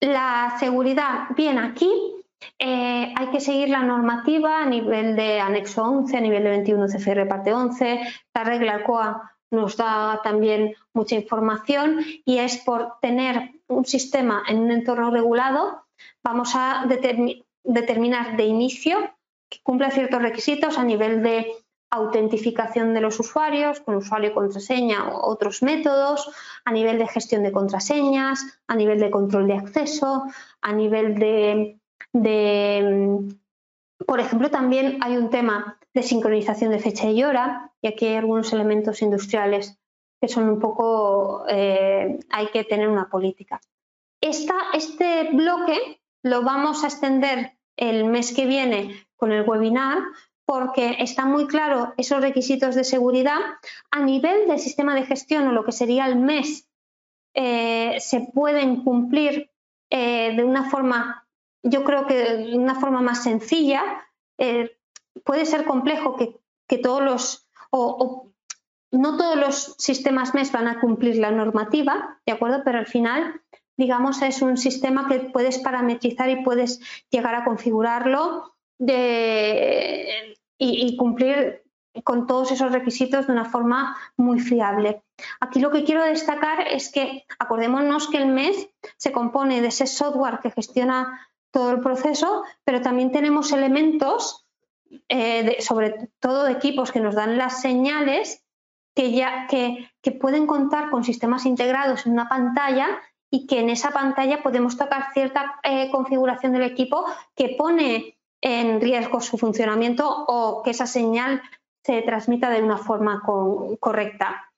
La seguridad, bien, aquí eh, hay que seguir la normativa a nivel de anexo 11, a nivel de 21 CFR parte 11. La regla COA nos da también mucha información y es por tener un sistema en un entorno regulado, vamos a determinar de inicio que cumpla ciertos requisitos a nivel de autentificación de los usuarios con usuario y contraseña o otros métodos, a nivel de gestión de contraseñas, a nivel de control de acceso, a nivel de, Por ejemplo, también hay un tema de sincronización de fecha y hora, y aquí hay algunos elementos industriales que son un poco, eh, hay que tener una política. este bloque lo vamos a extender el mes que viene con el webinar porque está muy claro esos requisitos de seguridad a nivel del sistema de gestión o lo que sería el mes eh, se pueden cumplir eh, de una forma, yo creo que de una forma más sencilla. puede ser complejo que, todos los, no todos los sistemas MES van a cumplir la normativa, ¿de acuerdo? Pero al final, digamos, es un sistema que puedes parametrizar y puedes llegar a configurarlo y, cumplir con todos esos requisitos de una forma muy fiable. Aquí lo que quiero destacar es que acordémonos que el MES se compone de ese software que gestiona todo el proceso, pero también tenemos elementos, eh, sobre todo de equipos que nos dan las señales que, ya, que, pueden contar con sistemas integrados en una pantalla y que en esa pantalla podemos tocar cierta eh, configuración del equipo que pone en riesgo su funcionamiento o que esa señal se transmita de una forma correcta.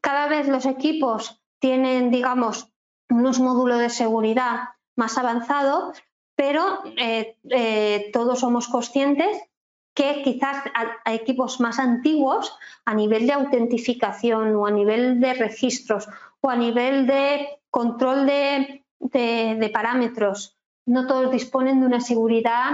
Cada vez los equipos tienen, digamos, unos módulos de seguridad más avanzados, pero eh, eh, todos somos conscientes que quizás a, equipos más antiguos, a nivel de autentificación o a nivel de registros o a nivel de control de, parámetros, no todos disponen de una seguridad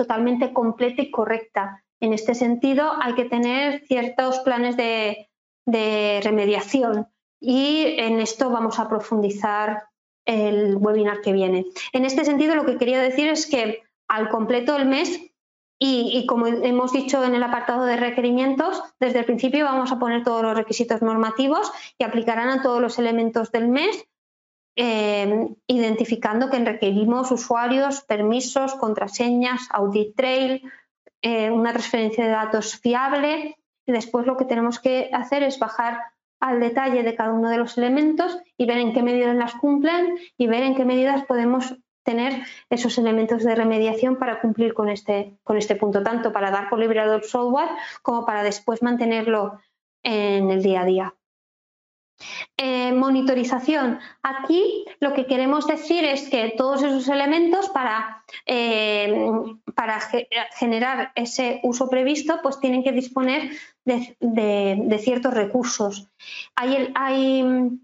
totalmente completa y correcta. En este sentido, hay que tener ciertos planes de, de remediación y en esto vamos a profundizar el webinar que viene. En este sentido, lo que quería decir es que al completo el mes y, como hemos dicho en el apartado de requerimientos, desde el principio vamos a poner todos los requisitos normativos y aplicarán a todos los elementos del mes, eh, identificando que requerimos usuarios, permisos, contraseñas, audit trail, eh, una transferencia de datos fiable. Y después lo que tenemos que hacer es bajar al detalle de cada uno de los elementos y ver en qué medidas las cumplen y ver en qué medidas podemos tener esos elementos de remediación para cumplir con este, con este punto, tanto para dar por liberado el software como para después mantenerlo en el día a día. Eh, monitorización. Aquí lo que queremos decir es que todos esos elementos para, eh, para generar ese uso previsto pues tienen que disponer de, ciertos recursos. Hay, hay,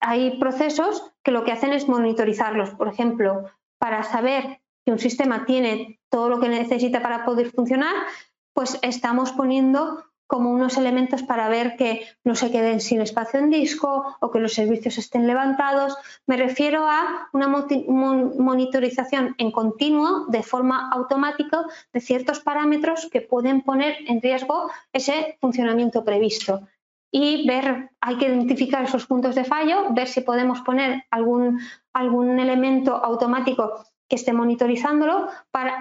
hay procesos que lo que hacen es monitorizarlos. Por ejemplo, para saber que un sistema tiene todo lo que necesita para poder funcionar, pues estamos poniendo como unos elementos para ver que no se queden sin espacio en disco o que los servicios estén levantados. Me refiero a una monitorización en continuo, de forma automática, de ciertos parámetros que pueden poner en riesgo ese funcionamiento previsto y ver, hay que identificar esos puntos de fallo, ver si podemos poner algún, algún elemento automático que esté monitorizándolo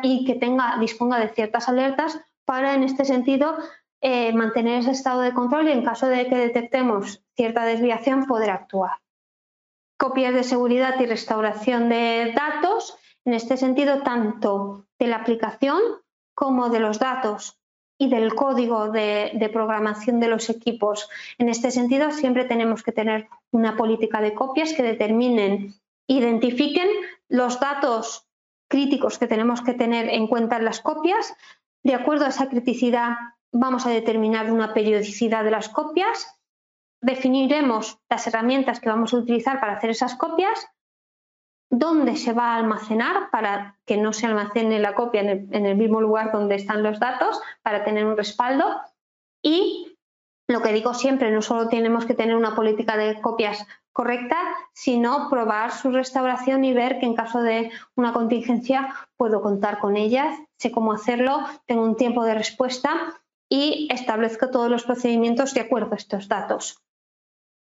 y que tenga, disponga de ciertas alertas para, en este sentido, eh, mantener ese estado de control y en caso de que detectemos cierta desviación, poder actuar. Copias de seguridad y restauración de datos, en este sentido, tanto de la aplicación como de los datos y del código de, programación de los equipos. En este sentido, siempre tenemos que tener una política de copias que determinen, identifiquen los datos críticos que tenemos que tener en cuenta en las copias. De acuerdo a esa criticidad, vamos a determinar una periodicidad de las copias, definiremos las herramientas que vamos a utilizar para hacer esas copias dónde se va a almacenar para que no se almacene la copia en el, mismo lugar donde están los datos, para tener un respaldo. Y lo que digo siempre, no solo tenemos que tener una política de copias correcta, sino probar su restauración y ver que en caso de una contingencia puedo contar con ellas, sé cómo hacerlo, tengo un tiempo de respuesta y establezco todos los procedimientos de acuerdo a estos datos.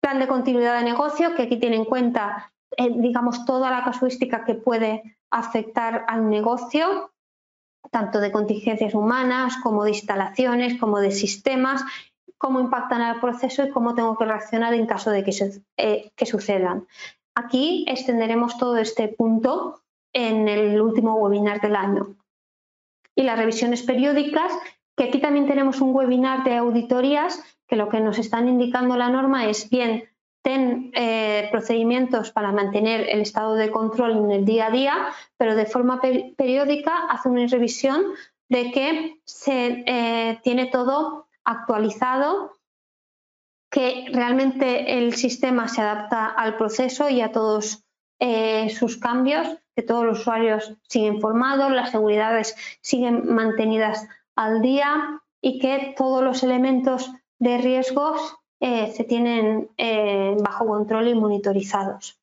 Plan de continuidad de negocio, que aquí tiene en cuenta eh, digamos, toda la casuística que puede afectar al negocio, tanto de contingencias humanas como de instalaciones, como de sistemas, cómo impactan al proceso y cómo tengo que reaccionar en caso de que, eh, que sucedan. Aquí extenderemos todo este punto en el último webinar del año. y las revisiones periódicas, aquí también tenemos un webinar de auditorías que lo que nos están indicando la norma es bien ten eh, procedimientos para mantener el estado de control en el día a día, pero de forma periódica hace una revisión de que se eh, tiene todo actualizado, que realmente el sistema se adapta al proceso y a todos eh, sus cambios, que todos los usuarios siguen informados, las seguridades siguen mantenidas al día y que todos los elementos de riesgos eh, se tienen eh, bajo control y monitorizados.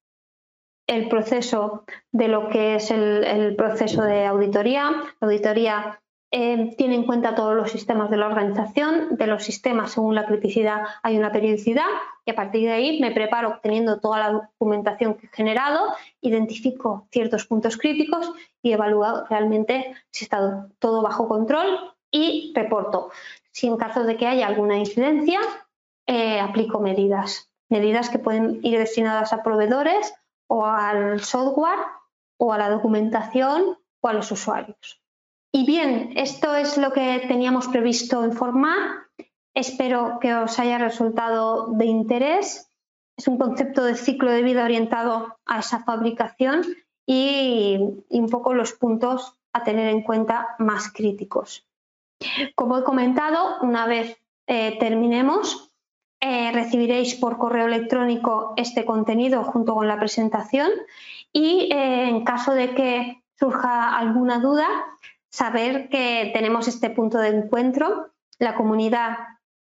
El proceso de lo que es el, proceso de auditoría. La auditoría eh, tiene en cuenta todos los sistemas de la organización. De los sistemas, según la criticidad, hay una periodicidad y a partir de ahí me preparo obteniendo toda la documentación que he generado, identifico ciertos puntos críticos y evalúo realmente si está todo bajo control y reporto. Si en caso de que haya alguna incidencia, eh, aplico medidas. Medidas que pueden ir destinadas a proveedores o al software o a la documentación o a los usuarios. Y bien, esto es lo que teníamos previsto informar. Espero que os haya resultado de interés. Es un concepto de ciclo de vida orientado a esa fabricación y, un poco los puntos a tener en cuenta más críticos. Como he comentado, una vez eh, terminemos, eh, recibiréis por correo electrónico este contenido junto con la presentación y eh, en caso de que surja alguna duda, saber que tenemos este punto de encuentro, la comunidad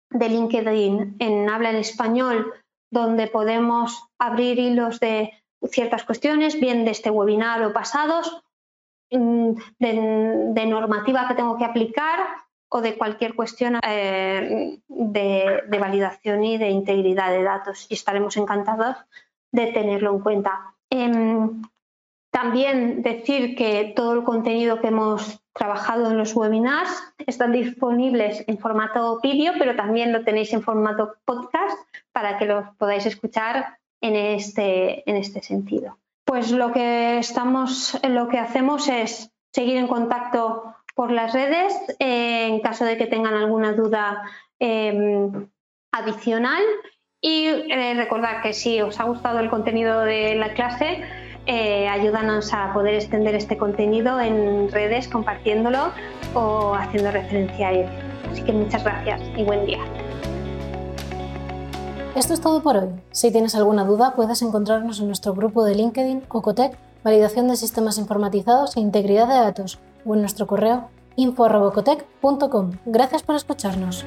de LinkedIn en habla en español, donde podemos abrir hilos de ciertas cuestiones, bien de este webinar o pasados, mm, de normativa que tengo que aplicar o de cualquier cuestión eh, de, validación y de integridad de datos y estaremos encantados de tenerlo en cuenta. Em, también decir que todo el contenido que hemos trabajado en los webinars están disponibles en formato vídeo, pero también lo tenéis en formato podcast para que los podáis escuchar en este, en este sentido. Pues lo que estamos, lo que hacemos es seguir en contacto por las redes eh, en caso de que tengan alguna duda em, adicional. Y eh, recordar que si os ha gustado el contenido de la clase, eh, ayúdanos a poder extender este contenido en redes compartiéndolo o haciendo referencia a él. Así que muchas gracias y buen día. Esto es todo por hoy. Si tienes alguna duda, puedes encontrarnos en nuestro grupo de LinkedIn Ocotec, Validación de Sistemas Informatizados e Integridad de Datos o en nuestro correo info.robocotec.com. Gracias por escucharnos.